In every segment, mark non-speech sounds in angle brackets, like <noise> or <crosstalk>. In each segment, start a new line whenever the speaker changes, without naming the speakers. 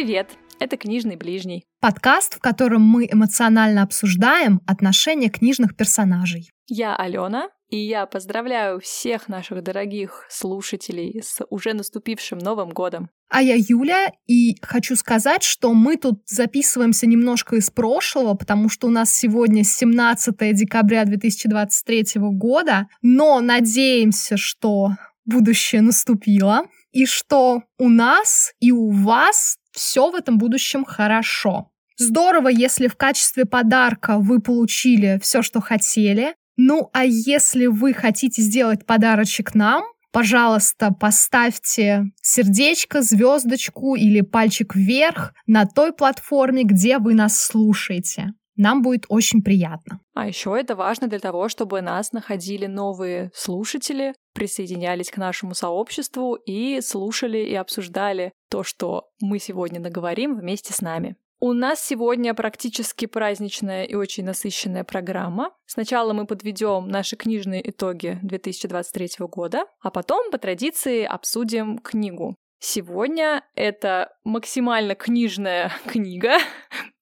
Привет! Это «Книжный ближний».
Подкаст, в котором мы эмоционально обсуждаем отношения книжных персонажей.
Я Алена, и я поздравляю всех наших дорогих слушателей с уже наступившим Новым годом.
А я Юля, и хочу сказать, что мы тут записываемся немножко из прошлого, потому что у нас сегодня 17 декабря 2023 года, но надеемся, что будущее наступило, и что у нас и у вас все в этом будущем хорошо. Здорово, если в качестве подарка вы получили все, что хотели. Ну, а если вы хотите сделать подарочек нам, пожалуйста, поставьте сердечко, звездочку или пальчик вверх на той платформе, где вы нас слушаете. Нам будет очень приятно.
А еще это важно для того, чтобы нас находили новые слушатели, присоединялись к нашему сообществу и слушали и обсуждали то, что мы сегодня наговорим вместе с нами. У нас сегодня практически праздничная и очень насыщенная программа. Сначала мы подведем наши книжные итоги 2023 года, а потом по традиции обсудим книгу. Сегодня это максимально книжная <laughs> книга.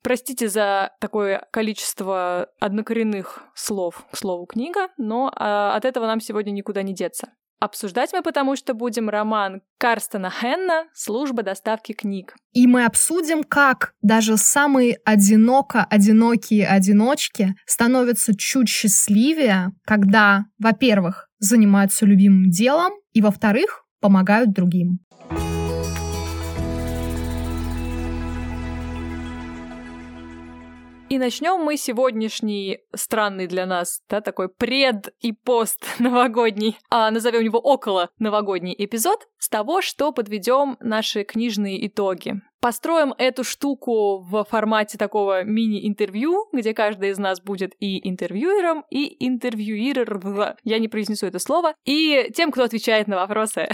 Простите за такое количество однокоренных слов к слову книга, но а, от этого нам сегодня никуда не деться. Обсуждать мы потому что будем роман Карстена Хенна «Служба доставки книг».
И мы обсудим, как даже самые одиноко-одинокие одиночки становятся чуть счастливее, когда, во-первых, занимаются любимым делом, и, во-вторых, помогают другим.
И начнем мы сегодняшний странный для нас, да, такой пред и пост <laughs> новогодний, а назовем его около новогодний эпизод, с того, что подведем наши книжные итоги. Построим эту штуку в формате такого мини-интервью, где каждый из нас будет и интервьюером, и интервьюиром, я не произнесу это слово, и тем, кто отвечает на вопросы.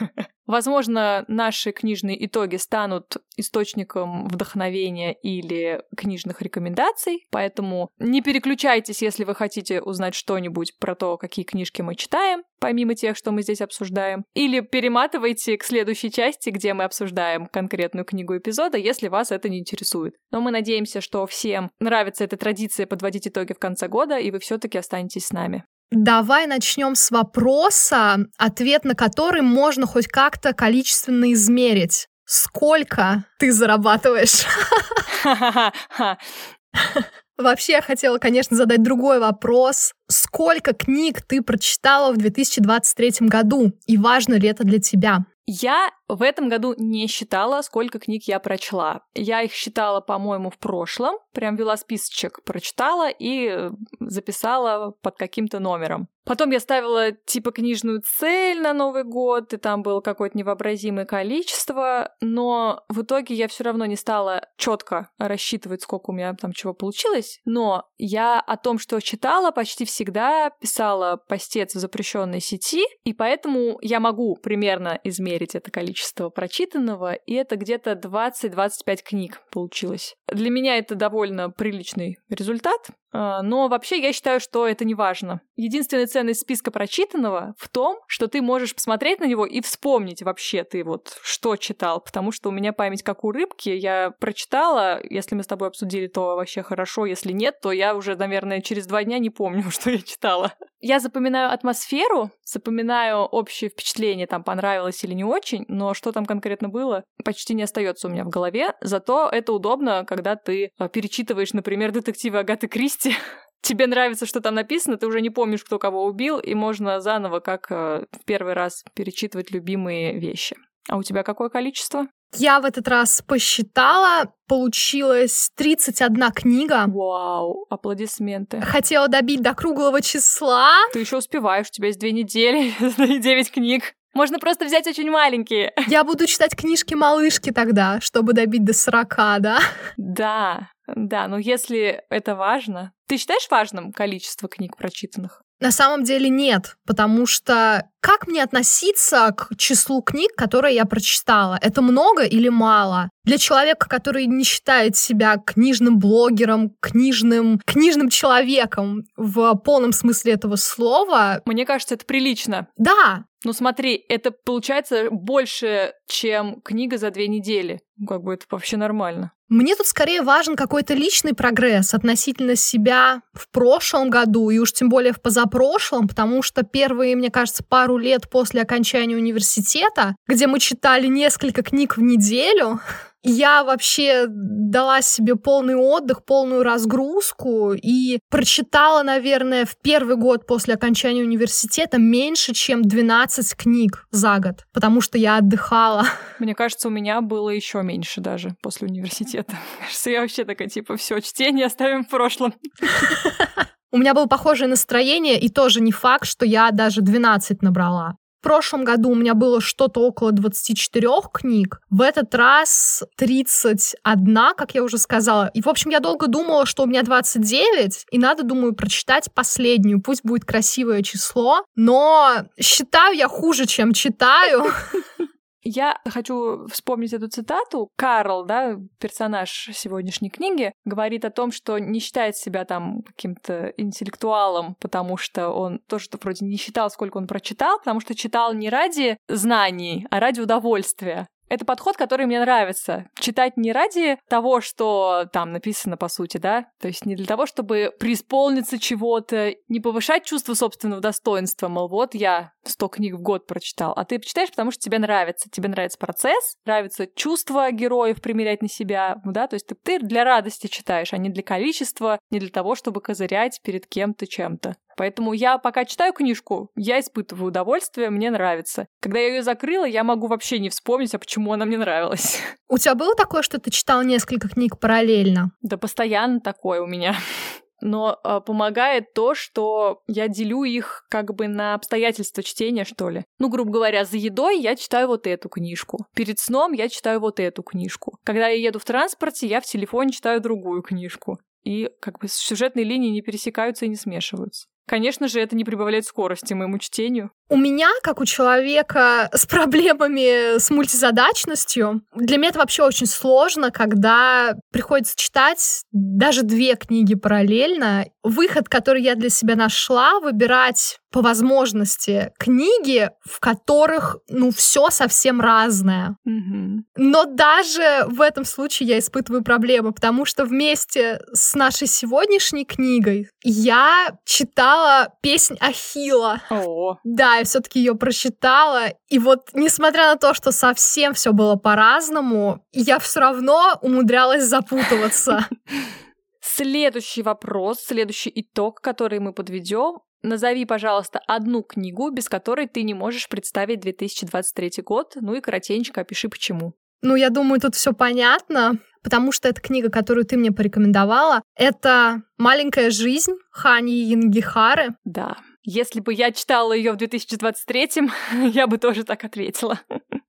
<laughs> Возможно, наши книжные итоги станут источником вдохновения или книжных рекомендаций, поэтому не переключайтесь, если вы хотите узнать что-нибудь про то, какие книжки мы читаем, помимо тех, что мы здесь обсуждаем, или перематывайте к следующей части, где мы обсуждаем конкретную книгу эпизода, если вас это не интересует. Но мы надеемся, что всем нравится эта традиция подводить итоги в конце года, и вы все-таки останетесь с нами.
Давай начнем с вопроса, ответ на который можно хоть как-то количественно измерить. Сколько ты зарабатываешь? <laughs> Вообще, я хотела, конечно, задать другой вопрос. Сколько книг ты прочитала в 2023 году? И важно ли это для тебя?
Я в этом году не считала, сколько книг я прочла. Я их считала, по-моему, в прошлом. Прям вела списочек, прочитала и записала под каким-то номером. Потом я ставила типа книжную цель на Новый год, и там было какое-то невообразимое количество, но в итоге я все равно не стала четко рассчитывать, сколько у меня там чего получилось. Но я о том, что читала, почти всегда писала постец в запрещенной сети, и поэтому я могу примерно измерить это количество прочитанного, и это где-то 20-25 книг получилось. Для меня это довольно приличный результат, но вообще я считаю, что это не важно. Единственная ценность списка прочитанного в том, что ты можешь посмотреть на него и вспомнить вообще ты вот что читал, потому что у меня память как у рыбки, я прочитала, если мы с тобой обсудили, то вообще хорошо, если нет, то я уже, наверное, через два дня не помню, <laughs> что я читала. Я запоминаю атмосферу, запоминаю общее впечатление, там понравилось или не очень, но что там конкретно было, почти не остается у меня в голове. Зато это удобно, когда ты а, перечитываешь, например, детективы Агаты Кристи, <laughs> тебе нравится, что там написано, ты уже не помнишь, кто кого убил, и можно заново, как э, в первый раз, перечитывать любимые вещи. А у тебя какое количество?
Я в этот раз посчитала, получилось 31 книга.
Вау, аплодисменты.
Хотела добить до круглого числа.
Ты еще успеваешь, у тебя есть две недели <laughs> и девять книг. Можно просто взять очень маленькие.
Я буду читать книжки малышки тогда, чтобы добить до 40, да?
Да, да, но если это важно... Ты считаешь важным количество книг прочитанных?
На самом деле нет, потому что как мне относиться к числу книг, которые я прочитала? Это много или мало? Для человека, который не считает себя книжным блогером, книжным, книжным человеком в полном смысле этого слова.
Мне кажется, это прилично.
Да,
Ну смотри, это получается больше, чем книга за две недели. Ну, как бы это вообще нормально.
Мне тут скорее важен какой-то личный прогресс относительно себя в прошлом году и уж тем более в позапрошлом, потому что первые, мне кажется, пару лет после окончания университета, где мы читали несколько книг в неделю, <laughs> я вообще дала себе полный отдых, полную разгрузку и прочитала, наверное, в первый год после окончания университета меньше, чем 12 книг за год, потому что я отдыхала. <laughs>
Мне кажется, у меня было еще меньше даже после университета. <laughs> Кажется, я вообще такая, типа, все, чтение оставим в прошлом.
У меня было похожее настроение, и тоже не факт, что я даже 12 набрала. В прошлом году у меня было что-то около 24 книг. В этот раз 31, как я уже сказала. И, в общем, я долго думала, что у меня 29, и надо, думаю, прочитать последнюю. Пусть будет красивое число, но считаю я хуже, чем читаю. <laughs>
Я хочу вспомнить эту цитату. Карл, да, персонаж сегодняшней книги, говорит о том, что не считает себя там каким-то интеллектуалом, потому что он тоже вроде не считал, сколько он прочитал, потому что читал не ради знаний, а ради удовольствия. Это подход, который мне нравится. Читать не ради того, что там написано, по сути, да? То есть не для того, чтобы преисполниться чего-то, не повышать чувство собственного достоинства, мол, вот я 100 книг в год прочитал, а ты читаешь, потому что тебе нравится. Тебе нравится процесс, нравится чувство героев примерять на себя, ну да? То есть ты, ты для радости читаешь, а не для количества, не для того, чтобы козырять перед кем-то чем-то. Поэтому я пока читаю книжку, я испытываю удовольствие, мне нравится. Когда я ее закрыла, я могу вообще не вспомнить, а почему она мне нравилась. <laughs>
У тебя было такое, что ты читал несколько книг параллельно?
Да постоянно такое у меня <laughs> но э, помогает то, что я делю их как бы на обстоятельства чтения, что ли. Ну, грубо говоря, за едой я читаю вот эту книжку. Перед сном я читаю вот эту книжку. Когда я еду в транспорте, я в телефоне читаю другую книжку. И как бы сюжетные линии не пересекаются и не смешиваются. Конечно же, это не прибавляет скорости моему чтению.
У меня, как у человека с проблемами с мультизадачностью, для меня это вообще очень сложно, когда приходится читать даже две книги параллельно. Выход, который я для себя нашла, выбирать по возможности книги, в которых, ну, все совсем разное.
Mm-hmm.
Но даже в этом случае я испытываю проблемы, потому что вместе с нашей сегодняшней книгой я читала песнь Ахила.
Oh.
Да, я все-таки ее прочитала. И вот, несмотря на то, что совсем все было по-разному, я все равно умудрялась запутываться. <laughs>
Следующий вопрос, следующий итог, который мы подведем. Назови, пожалуйста, одну книгу, без которой ты не можешь представить 2023 год. Ну и коротенько опиши, почему.
Ну, я думаю, тут все понятно, потому что эта книга, которую ты мне порекомендовала, это «Маленькая жизнь» Хани Янгихары.
Да. Если бы я читала ее в 2023, <laughs> я бы тоже так ответила.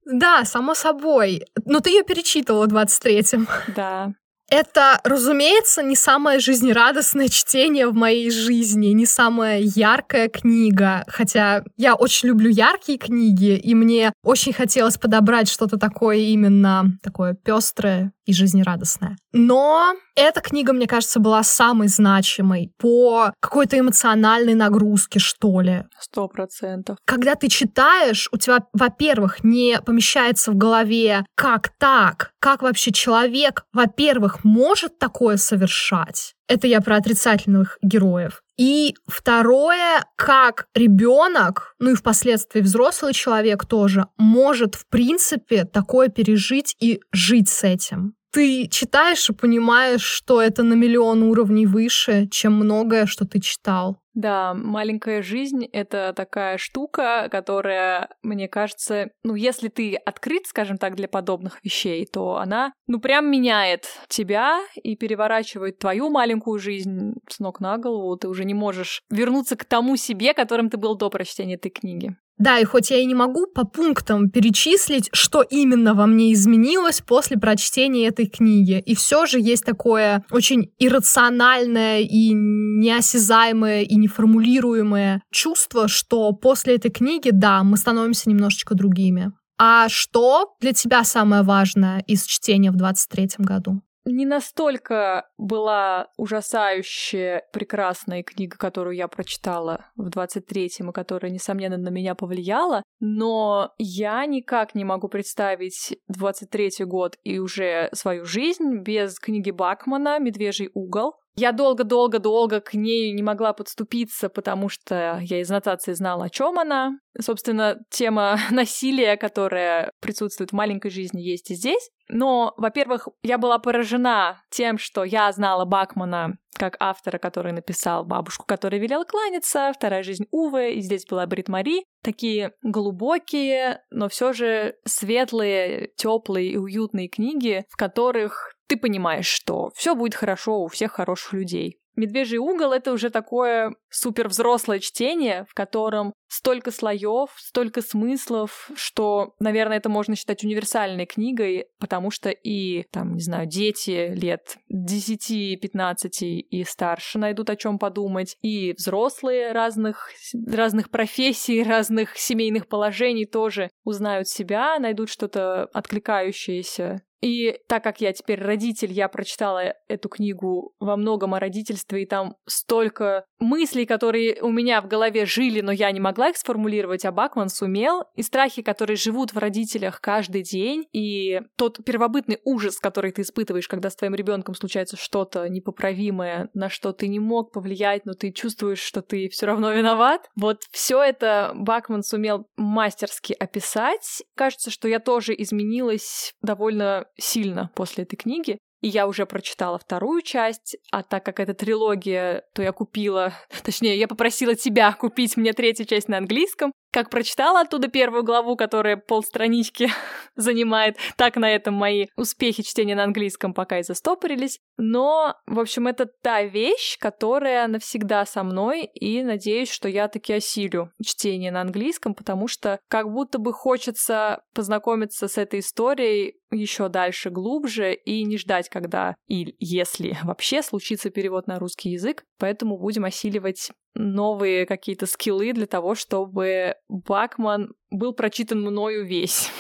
Да, само собой. Но ты ее перечитывала в 23-м.
Да.
Это, разумеется, не самое жизнерадостное чтение в моей жизни, не самая яркая книга, хотя я очень люблю яркие книги, и мне очень хотелось подобрать что-то такое именно такое пестрое и жизнерадостное. Но эта книга, мне кажется, была самой значимой по какой-то эмоциональной нагрузке, что ли.
Сто процентов.
Когда ты читаешь, у тебя, во-первых, не помещается в голове, как так, как вообще человек, во-первых, может такое совершать. Это я про отрицательных героев. И второе, как ребенок, ну и впоследствии взрослый человек тоже, может, в принципе, такое пережить и жить с этим ты читаешь и понимаешь, что это на миллион уровней выше, чем многое, что ты читал.
Да, маленькая жизнь — это такая штука, которая, мне кажется, ну, если ты открыт, скажем так, для подобных вещей, то она, ну, прям меняет тебя и переворачивает твою маленькую жизнь с ног на голову. Ты уже не можешь вернуться к тому себе, которым ты был до прочтения этой книги.
Да, и хоть я и не могу по пунктам перечислить, что именно во мне изменилось после прочтения этой книги, и все же есть такое очень иррациональное и неосязаемое и неформулируемое чувство, что после этой книги, да, мы становимся немножечко другими. А что для тебя самое важное из чтения в 23 году?
Не настолько была ужасающая, прекрасная книга, которую я прочитала в 23-м, и которая, несомненно, на меня повлияла, но я никак не могу представить 23-й год и уже свою жизнь без книги Бакмана «Медвежий угол», я долго-долго-долго к ней не могла подступиться, потому что я из нотации знала, о чем она. Собственно, тема <laughs> насилия, которая присутствует в маленькой жизни, есть и здесь. Но, во-первых, я была поражена тем, что я знала Бакмана как автора, который написал «Бабушку, которая велела кланяться», «Вторая жизнь Увы», и здесь была Брит Мари. Такие глубокие, но все же светлые, теплые и уютные книги, в которых ты понимаешь, что все будет хорошо у всех хороших людей. Медвежий угол это уже такое супер взрослое чтение, в котором столько слоев, столько смыслов, что, наверное, это можно считать универсальной книгой, потому что и, там, не знаю, дети лет 10-15 и старше найдут о чем подумать, и взрослые разных, разных профессий, <laughs> разных семейных положений тоже узнают себя, найдут что-то откликающееся. И так как я теперь родитель, я прочитала эту книгу во многом о родительстве, и там столько мыслей, которые у меня в голове жили, но я не могла их сформулировать, а Бакман сумел. И страхи, которые живут в родителях каждый день, и тот первобытный ужас, который ты испытываешь, когда с твоим ребенком случается что-то непоправимое, на что ты не мог повлиять, но ты чувствуешь, что ты все равно виноват. Вот все это Бакман сумел мастерски описать. Кажется, что я тоже изменилась довольно сильно после этой книги. Я уже прочитала вторую часть, а так как это трилогия, то я купила, <laughs> точнее, я попросила тебя купить мне третью часть на английском. Как прочитала оттуда первую главу, которая полстранички <laughs> занимает, так на этом мои успехи чтения на английском пока и застопорились. Но, в общем, это та вещь, которая навсегда со мной, и надеюсь, что я таки осилю чтение на английском, потому что как будто бы хочется познакомиться с этой историей еще дальше, глубже, и не ждать, когда и если вообще случится перевод на русский язык. Поэтому будем осиливать новые какие-то скиллы для того, чтобы Бакман был прочитан мною весь.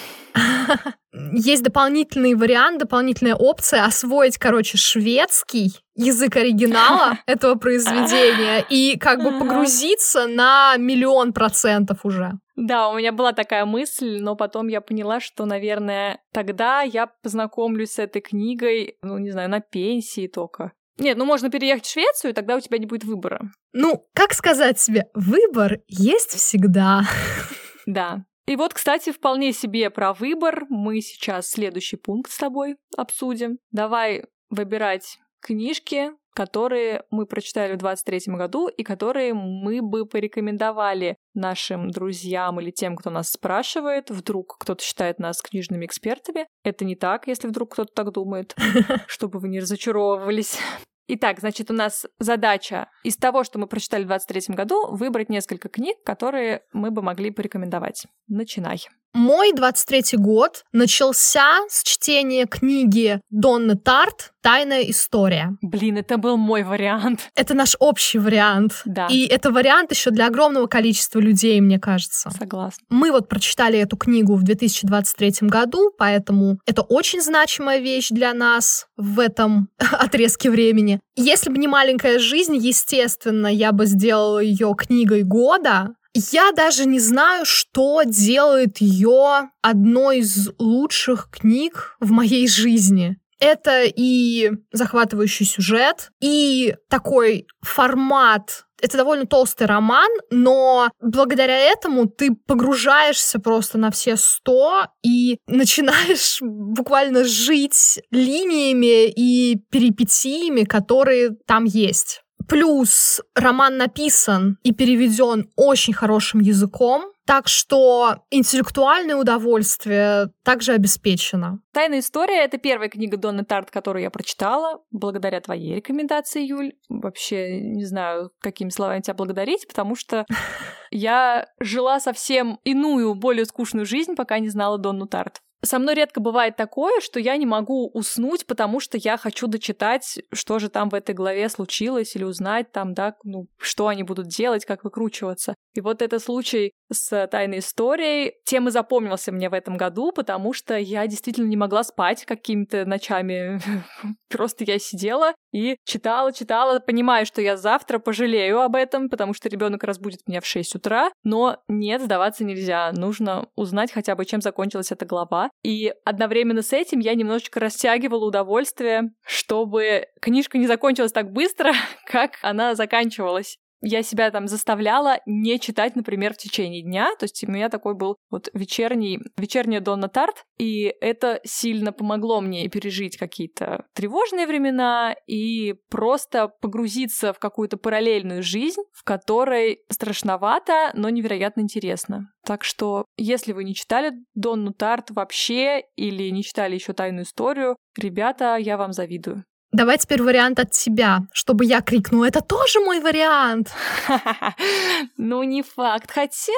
Есть дополнительный вариант, дополнительная опция освоить, короче, шведский язык оригинала <laughs> этого произведения и как бы погрузиться на миллион процентов уже.
Да, у меня была такая мысль, но потом я поняла, что, наверное, тогда я познакомлюсь с этой книгой, ну, не знаю, на пенсии только. Нет, ну можно переехать в Швецию, и тогда у тебя не будет выбора.
Ну, как сказать себе, выбор есть всегда.
Да. И вот, кстати, вполне себе про выбор мы сейчас следующий пункт с тобой обсудим. Давай выбирать книжки, которые мы прочитали в 23 году и которые мы бы порекомендовали нашим друзьям или тем, кто нас спрашивает. Вдруг кто-то считает нас книжными экспертами. Это не так, если вдруг кто-то так думает, <laughs> чтобы вы не разочаровывались. Итак, значит, у нас задача из того, что мы прочитали в 23 году, выбрать несколько книг, которые мы бы могли порекомендовать. Начинай.
Мой 23-й год начался с чтения книги Донны Тарт «Тайная история».
Блин, это был мой вариант. <laughs>
Это наш общий вариант.
Да.
И это вариант еще для огромного количества людей, мне кажется.
Согласна.
Мы вот прочитали эту книгу в 2023 году, поэтому это очень значимая вещь для нас в этом <laughs> отрезке времени. Если бы не маленькая жизнь, естественно, я бы сделала ее книгой года, я даже не знаю, что делает ее одной из лучших книг в моей жизни. Это и захватывающий сюжет, и такой формат это довольно толстый роман, но благодаря этому ты погружаешься просто на все сто и <laughs> начинаешь буквально жить линиями и перипетиями, которые там есть. Плюс роман написан и переведен очень хорошим языком, так что интеллектуальное удовольствие также обеспечено.
«Тайная история» — это первая книга Донны Тарт, которую я прочитала, благодаря твоей рекомендации, Юль. Вообще не знаю, какими словами тебя благодарить, потому что <laughs> я жила совсем иную, более скучную жизнь, пока не знала Донну Тарт. Со мной редко бывает такое, что я не могу уснуть, потому что я хочу дочитать, что же там в этой главе случилось, или узнать там, да, ну, что они будут делать, как выкручиваться. И вот это случай с «Тайной историей». Тем и запомнился мне в этом году, потому что я действительно не могла спать какими-то ночами. <laughs> Просто я сидела и читала, читала, понимаю, что я завтра пожалею об этом, потому что ребенок разбудит меня в 6 утра, но нет, сдаваться нельзя. Нужно узнать хотя бы, чем закончилась эта глава. И одновременно с этим я немножечко растягивала удовольствие, чтобы книжка не закончилась так быстро, <laughs> как она заканчивалась я себя там заставляла не читать, например, в течение дня. То есть у меня такой был вот вечерний, вечерняя Донна Тарт, и это сильно помогло мне пережить какие-то тревожные времена и просто погрузиться в какую-то параллельную жизнь, в которой страшновато, но невероятно интересно. Так что, если вы не читали Донну Тарт вообще или не читали еще тайную историю, ребята, я вам завидую.
Давай теперь вариант от тебя, чтобы я крикнула, это тоже мой вариант. <laughs>
Ну, не факт. Хотя,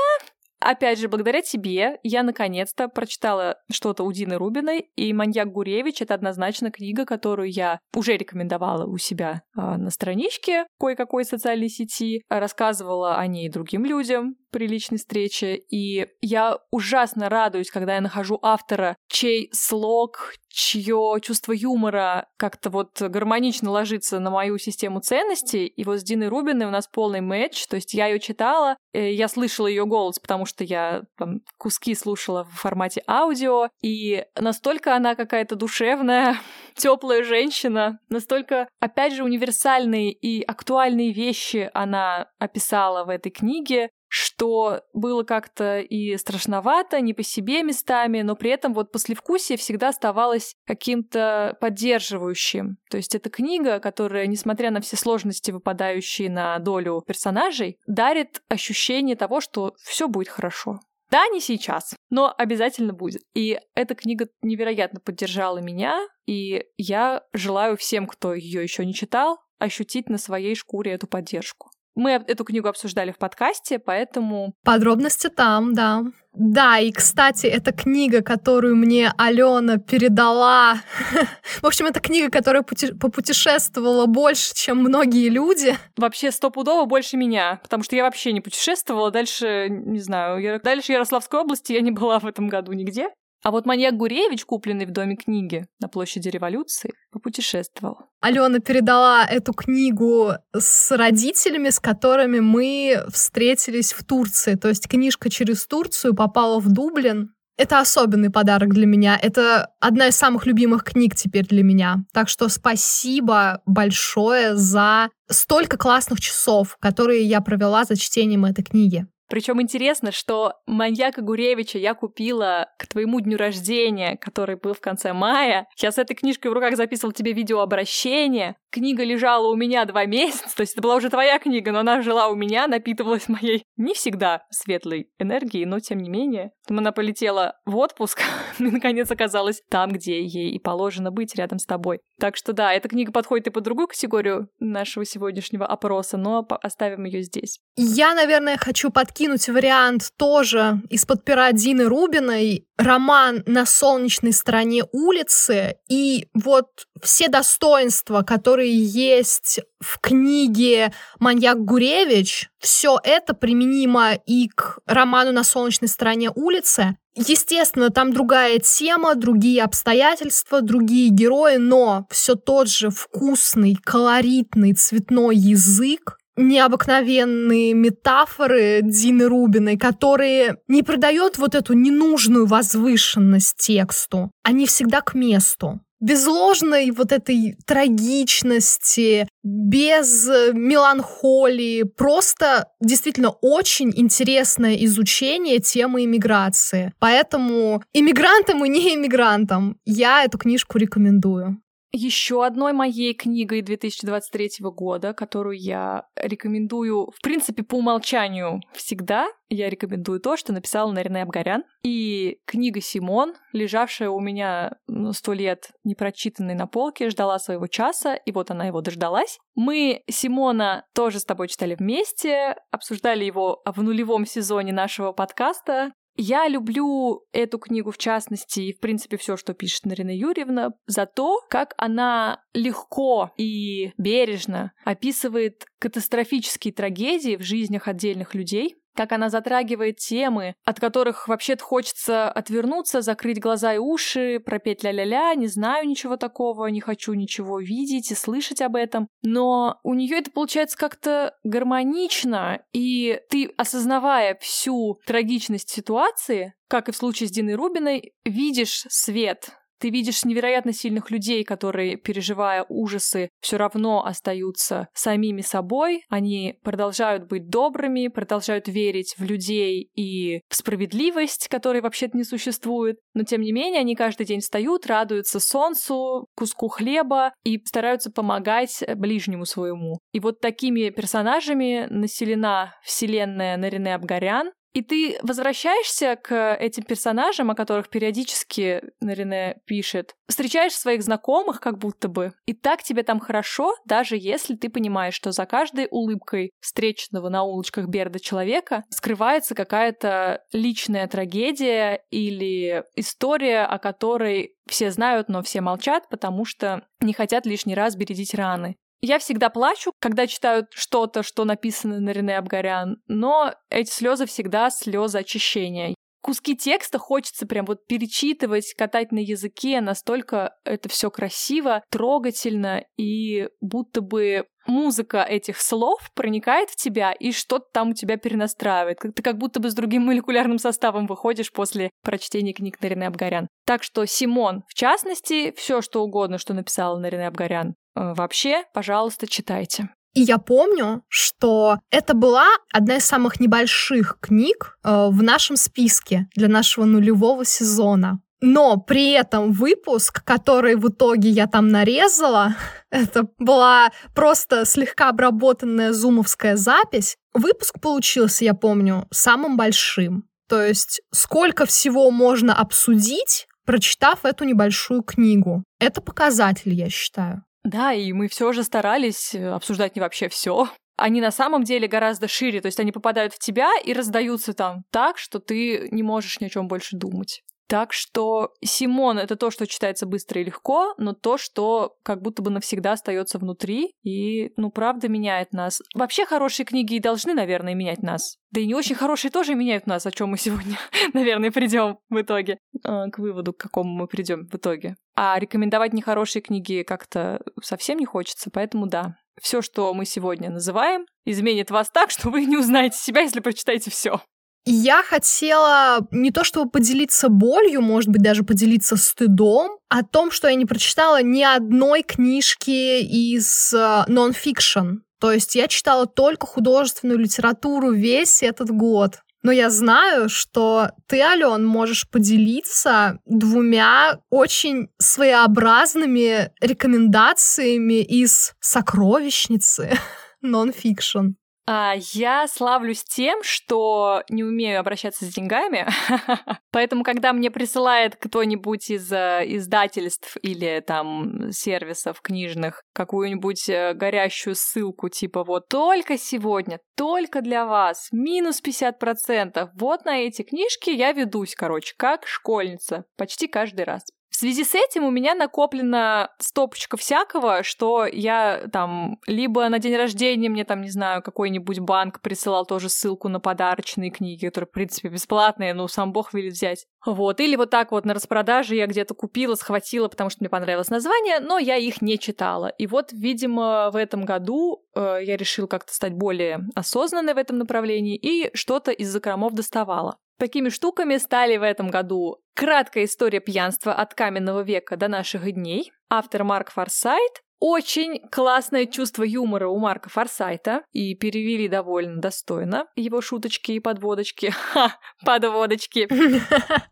Опять же, благодаря тебе я наконец-то прочитала что-то у Дины Рубиной, и «Маньяк Гуревич» — это однозначно книга, которую я уже рекомендовала у себя э, на страничке кое-какой социальной сети, рассказывала о ней другим людям при личной встрече, и я ужасно радуюсь, когда я нахожу автора, чей слог, чье чувство юмора как-то вот гармонично ложится на мою систему ценностей. И вот с Диной Рубиной у нас полный матч. То есть я ее читала, э, я слышала ее голос, потому что я там куски слушала в формате аудио. И настолько она какая-то душевная, <laughs> теплая женщина, настолько, опять же, универсальные и актуальные вещи она описала в этой книге, что было как-то и страшновато, не по себе местами, но при этом вот послевкусие всегда оставалось каким-то поддерживающим. То есть это книга, которая, несмотря на все сложности, выпадающие на долю персонажей, дарит ощущение того, что все будет хорошо. Да, не сейчас, но обязательно будет. И эта книга невероятно поддержала меня, и я желаю всем, кто ее еще не читал, ощутить на своей шкуре эту поддержку. Мы эту книгу обсуждали в подкасте, поэтому...
Подробности там, да. Да, и, кстати, это книга, которую мне Алена передала. <laughs> В общем, это книга, которая пути- попутешествовала больше, чем многие люди.
Вообще стопудово больше меня, потому что я вообще не путешествовала. Дальше, не знаю, я... дальше Ярославской области я не была в этом году нигде. А вот маньяк Гуревич, купленный в Доме книги на площади революции, попутешествовал.
Алена передала эту книгу с родителями, с которыми мы встретились в Турции. То есть книжка через Турцию попала в Дублин. Это особенный подарок для меня. Это одна из самых любимых книг теперь для меня. Так что спасибо большое за столько классных часов, которые я провела за чтением этой книги.
Причем интересно, что маньяка Гуревича я купила к твоему дню рождения, который был в конце мая. Я с этой книжкой в руках записывала тебе видеообращение. Книга лежала у меня два <laughs> месяца, то есть это была уже твоя книга, но она жила у меня, напитывалась моей не всегда светлой энергией, но тем не менее. Она полетела в отпуск <laughs> и, наконец, оказалась там, где ей и положено быть, рядом с тобой. Так что да, эта книга подходит и под другую категорию нашего сегодняшнего опроса, но оставим ее здесь.
Я, наверное, хочу подкинуть вариант тоже из-под пера Дины Рубиной, роман «На солнечной стороне улицы», и вот все достоинства, которые есть в книге «Маньяк Гуревич», все это применимо и к роману «На солнечной стороне улицы». Естественно, там другая тема, другие обстоятельства, другие герои, но все тот же вкусный, колоритный, цветной язык, необыкновенные метафоры Дины Рубиной, которые не придают вот эту ненужную возвышенность тексту. Они всегда к месту без ложной вот этой трагичности, без меланхолии, просто действительно очень интересное изучение темы иммиграции. Поэтому иммигрантам и не иммигрантам я эту книжку рекомендую.
Еще одной моей книгой 2023 года, которую я рекомендую, в принципе, по умолчанию всегда, я рекомендую то, что написала Нарина Абгарян. И книга «Симон», лежавшая у меня ну, сто лет непрочитанной на полке, ждала своего часа, и вот она его дождалась. Мы Симона тоже с тобой читали вместе, обсуждали его в нулевом сезоне нашего подкаста, я люблю эту книгу в частности и, в принципе, все, что пишет Нарина Юрьевна, за то, как она легко и бережно описывает катастрофические трагедии в жизнях отдельных людей, как она затрагивает темы, от которых вообще-то хочется отвернуться, закрыть глаза и уши, пропеть ля-ля-ля, не знаю ничего такого, не хочу ничего видеть и слышать об этом. Но у нее это получается как-то гармонично, и ты, осознавая всю трагичность ситуации, как и в случае с Диной Рубиной, видишь свет ты видишь невероятно сильных людей, которые, переживая ужасы, все равно остаются самими собой. Они продолжают быть добрыми, продолжают верить в людей и в справедливость, которой вообще-то не существует. Но тем не менее, они каждый день встают, радуются солнцу, куску хлеба и стараются помогать ближнему своему. И вот такими персонажами населена вселенная Нарине Абгарян, и ты возвращаешься к этим персонажам, о которых периодически Нарине пишет, встречаешь своих знакомых как будто бы, и так тебе там хорошо, даже если ты понимаешь, что за каждой улыбкой встречного на улочках Берда человека скрывается какая-то личная трагедия или история, о которой все знают, но все молчат, потому что не хотят лишний раз бередить раны. Я всегда плачу, когда читаю что-то, что написано на Рене Абгарян, но эти слезы всегда слезы очищения. Куски текста хочется прям вот перечитывать, катать на языке, настолько это все красиво, трогательно и будто бы музыка этих слов проникает в тебя и что-то там у тебя перенастраивает. Ты как будто бы с другим молекулярным составом выходишь после прочтения книг Нарине Абгарян. Так что Симон, в частности, все что угодно, что написала Нарине Абгарян, вообще, пожалуйста, читайте.
И я помню, что это была одна из самых небольших книг э, в нашем списке для нашего нулевого сезона. Но при этом выпуск, который в итоге я там нарезала, <laughs> это была просто слегка обработанная зумовская запись. Выпуск получился, я помню, самым большим. То есть сколько всего можно обсудить, прочитав эту небольшую книгу. Это показатель, я считаю.
Да, и мы все же старались э, обсуждать не вообще все. Они на самом деле гораздо шире, то есть они попадают в тебя и раздаются там так, что ты не можешь ни о чем больше думать. Так что Симон — это то, что читается быстро и легко, но то, что как будто бы навсегда остается внутри и, ну, правда меняет нас. Вообще хорошие книги и должны, наверное, менять нас. Да и не очень хорошие тоже меняют нас, о чем мы сегодня, <laughs> наверное, придем в итоге, э, к выводу, к какому мы придем в итоге. А рекомендовать нехорошие книги как-то совсем не хочется, поэтому да. Все, что мы сегодня называем, изменит вас так, <laughs> что вы не узнаете себя, если прочитаете все.
Я хотела не то чтобы поделиться болью, может быть, даже поделиться стыдом о том, что я не прочитала ни одной книжки из нон-фикшн. Э, то есть я читала только художественную литературу весь этот год. Но я знаю, что ты, Ален, можешь поделиться двумя очень своеобразными рекомендациями из сокровищницы <laughs> нон-фикшн.
А, я славлюсь тем, что не умею обращаться с деньгами, <laughs> поэтому, когда мне присылает кто-нибудь из э, издательств или там сервисов книжных какую-нибудь э, горящую ссылку, типа вот только сегодня, только для вас, минус 50%, вот на эти книжки я ведусь, короче, как школьница, почти каждый раз. В связи с этим у меня накоплена стопочка всякого, что я там либо на день рождения мне там, не знаю, какой-нибудь банк присылал тоже ссылку на подарочные книги, которые, в принципе, бесплатные, но сам бог велит взять. Вот, или вот так вот на распродаже я где-то купила, схватила, потому что мне понравилось название, но я их не читала. И вот, видимо, в этом году э, я решила как-то стать более осознанной в этом направлении и что-то из закромов доставала. Такими штуками стали в этом году. Краткая история пьянства от каменного века до наших дней, автор Марк Форсайт, очень классное чувство юмора у Марка Форсайта, и перевели довольно достойно его шуточки и подводочки. <laughs> Ха, подводочки.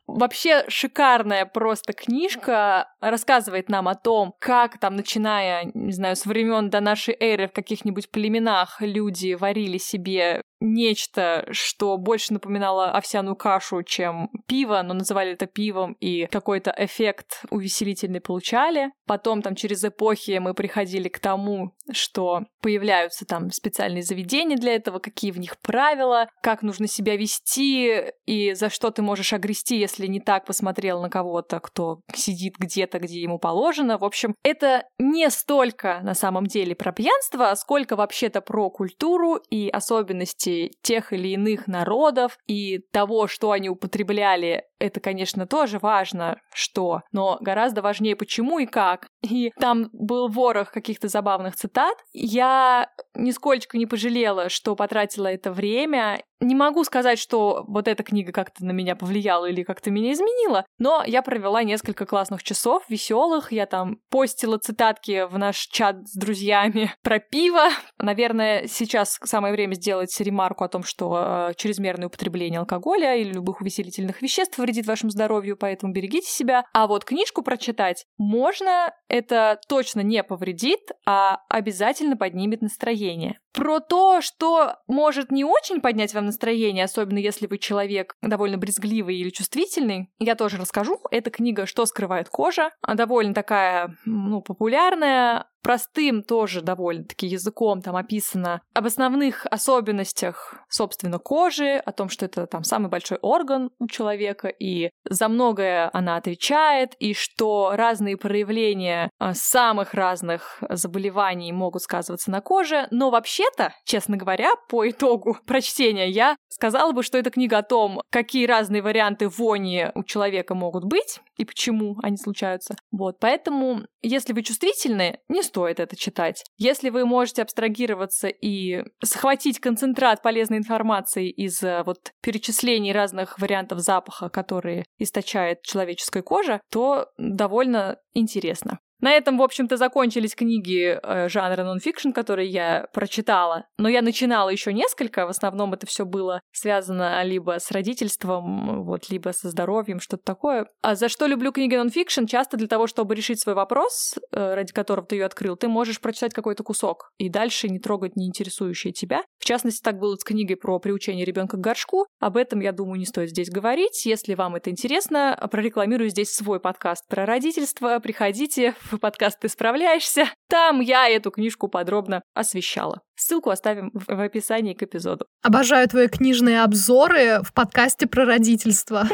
Вообще шикарная просто книжка, рассказывает нам о том, как там, начиная, не знаю, с времен до нашей эры в каких-нибудь племенах люди варили себе нечто, что больше напоминало овсяную кашу, чем пиво, но называли это пивом, и какой-то эффект увеселительный получали. Потом там через эпохи мы приходили к тому, что появляются там специальные заведения для этого, какие в них правила, как нужно себя вести и за что ты можешь огрести, если не так посмотрел на кого-то, кто сидит где-то, где ему положено. В общем, это не столько на самом деле про пьянство, сколько вообще-то про культуру и особенности особенности тех или иных народов и того, что они употребляли это, конечно, тоже важно, что, но гораздо важнее почему и как. И там был ворох каких-то забавных цитат. Я нисколько не пожалела, что потратила это время. Не могу сказать, что вот эта книга как-то на меня повлияла или как-то меня изменила, но я провела несколько классных часов, веселых. Я там постила цитатки в наш чат с друзьями про пиво. Наверное, сейчас самое время сделать ремарку о том, что э, чрезмерное употребление алкоголя или любых увеселительных веществ вредит вашему здоровью, поэтому берегите себя. А вот книжку прочитать можно, это точно не повредит, а обязательно поднимет настроение. Про то, что может не очень поднять вам настроение, особенно если вы человек довольно брезгливый или чувствительный, я тоже расскажу. Эта книга «Что скрывает кожа?» довольно такая, ну, популярная, простым тоже довольно-таки языком там описано об основных особенностях, собственно, кожи, о том, что это там самый большой орган у человека, и за многое она отвечает, и что разные проявления а, самых разных заболеваний могут сказываться на коже, но вообще-то, честно говоря, по итогу <laughs> прочтения я сказала бы, что это книга о том, какие разные варианты вони у человека могут быть и почему они случаются. Вот, поэтому, если вы чувствительны, не стоит это читать. Если вы можете абстрагироваться и схватить концентрат полезной информации из э, вот перечислений разных вариантов запаха, которые источает человеческая кожа, то довольно интересно. На этом, в общем-то, закончились книги э, жанра нонфикшн, которые я прочитала. Но я начинала еще несколько. В основном это все было связано либо с родительством, вот, либо со здоровьем, что-то такое. А за что люблю книги нонфикшн? Часто для того, чтобы решить свой вопрос, э, ради которого ты ее открыл, ты можешь прочитать какой-то кусок и дальше не трогать не интересующие тебя. В частности, так было с книгой про приучение ребенка к горшку. Об этом, я думаю, не стоит здесь говорить. Если вам это интересно, прорекламирую здесь свой подкаст про родительство. Приходите подкаст «Ты справляешься». Там я эту книжку подробно освещала. Ссылку оставим в описании к эпизоду.
Обожаю твои книжные обзоры в подкасте про родительство.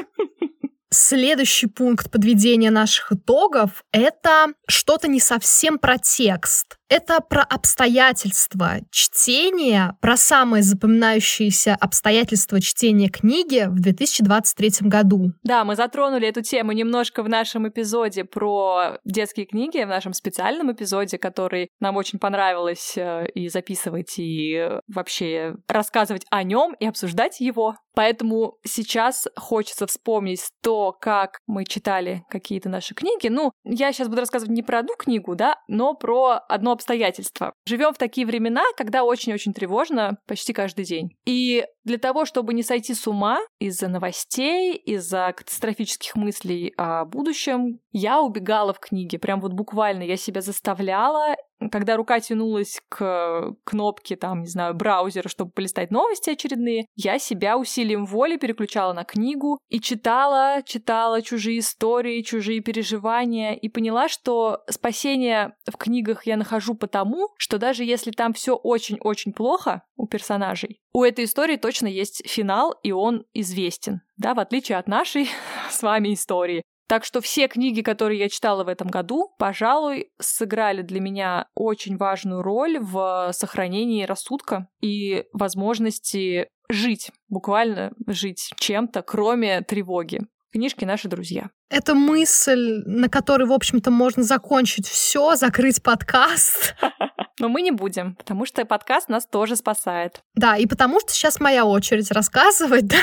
Следующий пункт подведения наших итогов — это что-то не совсем про текст. Это про обстоятельства чтения, про самые запоминающиеся обстоятельства чтения книги в 2023 году.
Да, мы затронули эту тему немножко в нашем эпизоде про детские книги, в нашем специальном эпизоде, который нам очень понравилось э, и записывать, и вообще рассказывать о нем и обсуждать его. Поэтому сейчас хочется вспомнить то, как мы читали какие-то наши книги. Ну, я сейчас буду рассказывать не про одну книгу, да, но про одно обстоятельства. Живем в такие времена, когда очень-очень тревожно почти каждый день. И для того, чтобы не сойти с ума из-за новостей, из-за катастрофических мыслей о будущем, я убегала в книги. Прям вот буквально я себя заставляла когда рука тянулась к кнопке, там, не знаю, браузера, чтобы полистать новости очередные, я себя усилием воли переключала на книгу и читала, читала чужие истории, чужие переживания и поняла, что спасение в книгах я нахожу потому, что даже если там все очень-очень плохо у персонажей, у этой истории точно есть финал, и он известен, да, в отличие от нашей <laughs> с вами истории. Так что все книги, которые я читала в этом году, пожалуй, сыграли для меня очень важную роль в сохранении рассудка и возможности жить, буквально жить чем-то, кроме тревоги. Книжки наши друзья.
Это мысль, на которой, в общем-то, можно закончить все, закрыть подкаст. <laughs>
Но мы не будем, потому что подкаст нас тоже спасает. <laughs>
Да, и потому что сейчас моя очередь рассказывать, <laughs> да?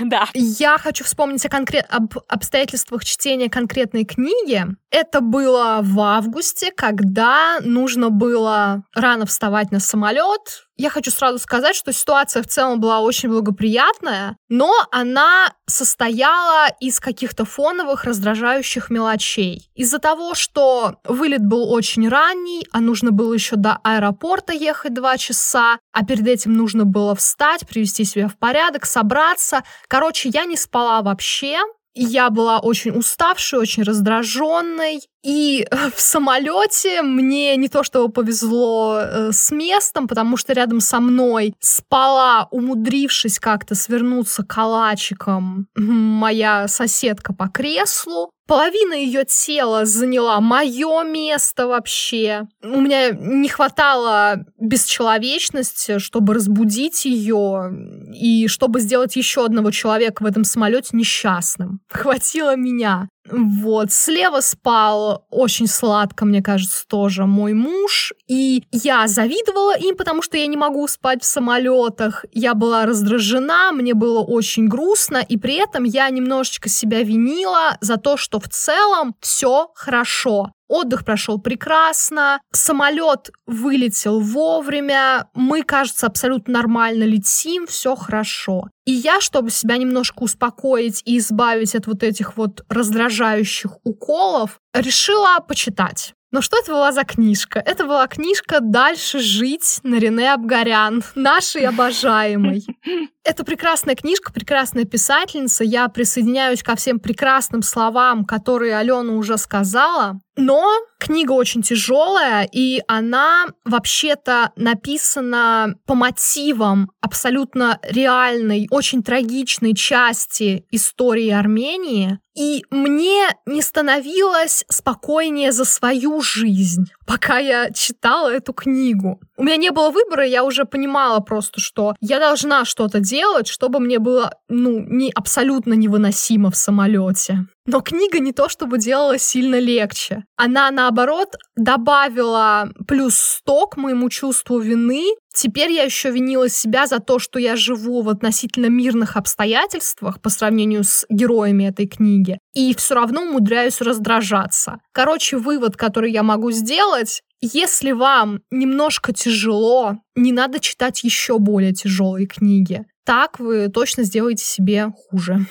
Да.
Я хочу вспомнить о конкрет... об обстоятельствах чтения конкретной книги. Это было в августе, когда нужно было рано вставать на самолет, я хочу сразу сказать, что ситуация в целом была очень благоприятная, но она состояла из каких-то фоновых раздражающих мелочей. Из-за того, что вылет был очень ранний, а нужно было еще до аэропорта ехать два часа, а перед этим нужно было встать, привести себя в порядок, собраться. Короче, я не спала вообще, я была очень уставшей, очень раздраженной. И в самолете мне не то чтобы повезло э, с местом, потому что рядом со мной спала, умудрившись как-то свернуться калачиком, моя соседка по креслу. Половина ее тела заняла мое место вообще. У меня не хватало бесчеловечности, чтобы разбудить ее и чтобы сделать еще одного человека в этом самолете несчастным. Хватило меня. Вот, слева спал очень сладко, мне кажется, тоже мой муж. И я завидовала им, потому что я не могу спать в самолетах. Я была раздражена, мне было очень грустно, и при этом я немножечко себя винила за то, что в целом все хорошо. Отдых прошел прекрасно, самолет вылетел вовремя, мы, кажется, абсолютно нормально летим, все хорошо. И я, чтобы себя немножко успокоить и избавить от вот этих вот раздражающих уколов, решила почитать. Но что это была за книжка? Это была книжка «Дальше жить» на Рене Абгарян, нашей обожаемой. <laughs> Это прекрасная книжка, прекрасная писательница. Я присоединяюсь ко всем прекрасным словам, которые Алена уже сказала. Но книга очень тяжелая, и она вообще-то написана по мотивам абсолютно реальной, очень трагичной части истории Армении. И мне не становилось спокойнее за свою жизнь, пока я читала эту книгу. У меня не было выбора, я уже понимала просто, что я должна что-то делать, чтобы мне было, ну, не абсолютно невыносимо в самолете. Но книга не то чтобы делала сильно легче. Она, наоборот, добавила плюс 100 к моему чувству вины. Теперь я еще винила себя за то, что я живу в относительно мирных обстоятельствах по сравнению с героями этой книги. И все равно умудряюсь раздражаться. Короче, вывод, который я могу сделать, если вам немножко тяжело, не надо читать еще более тяжелые книги. Так вы точно сделаете себе хуже.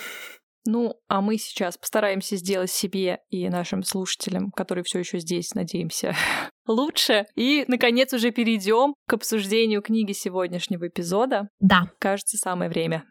Ну, а мы сейчас постараемся сделать себе и нашим слушателям, которые все еще здесь, надеемся, <laughs> лучше. И, наконец, уже перейдем к обсуждению книги сегодняшнего эпизода.
Да.
Кажется, самое время.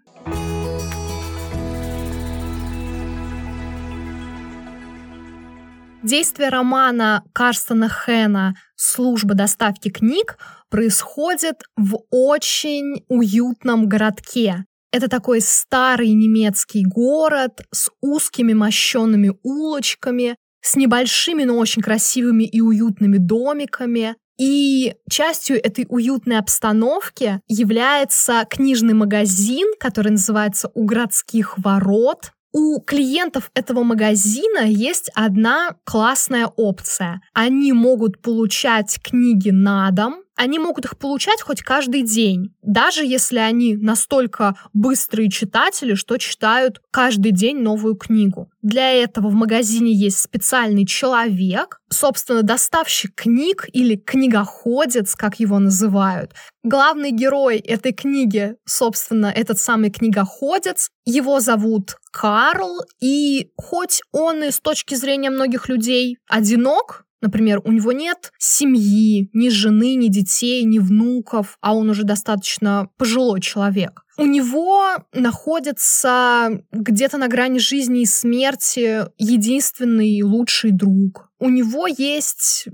Действие романа Карстона Хэна «Служба доставки книг» происходит в очень уютном городке, это такой старый немецкий город с узкими мощенными улочками, с небольшими, но очень красивыми и уютными домиками. И частью этой уютной обстановки является книжный магазин, который называется «У городских ворот». У клиентов этого магазина есть одна классная опция. Они могут получать книги на дом, они могут их получать хоть каждый день, даже если они настолько быстрые читатели, что читают каждый день новую книгу. Для этого в магазине есть специальный человек, собственно, доставщик книг или книгоходец, как его называют. Главный герой этой книги, собственно, этот самый книгоходец. Его зовут Карл, и хоть он и с точки зрения многих людей одинок, Например, у него нет семьи, ни жены, ни детей, ни внуков, а он уже достаточно пожилой человек. У него находится где-то на грани жизни и смерти единственный лучший друг. У него есть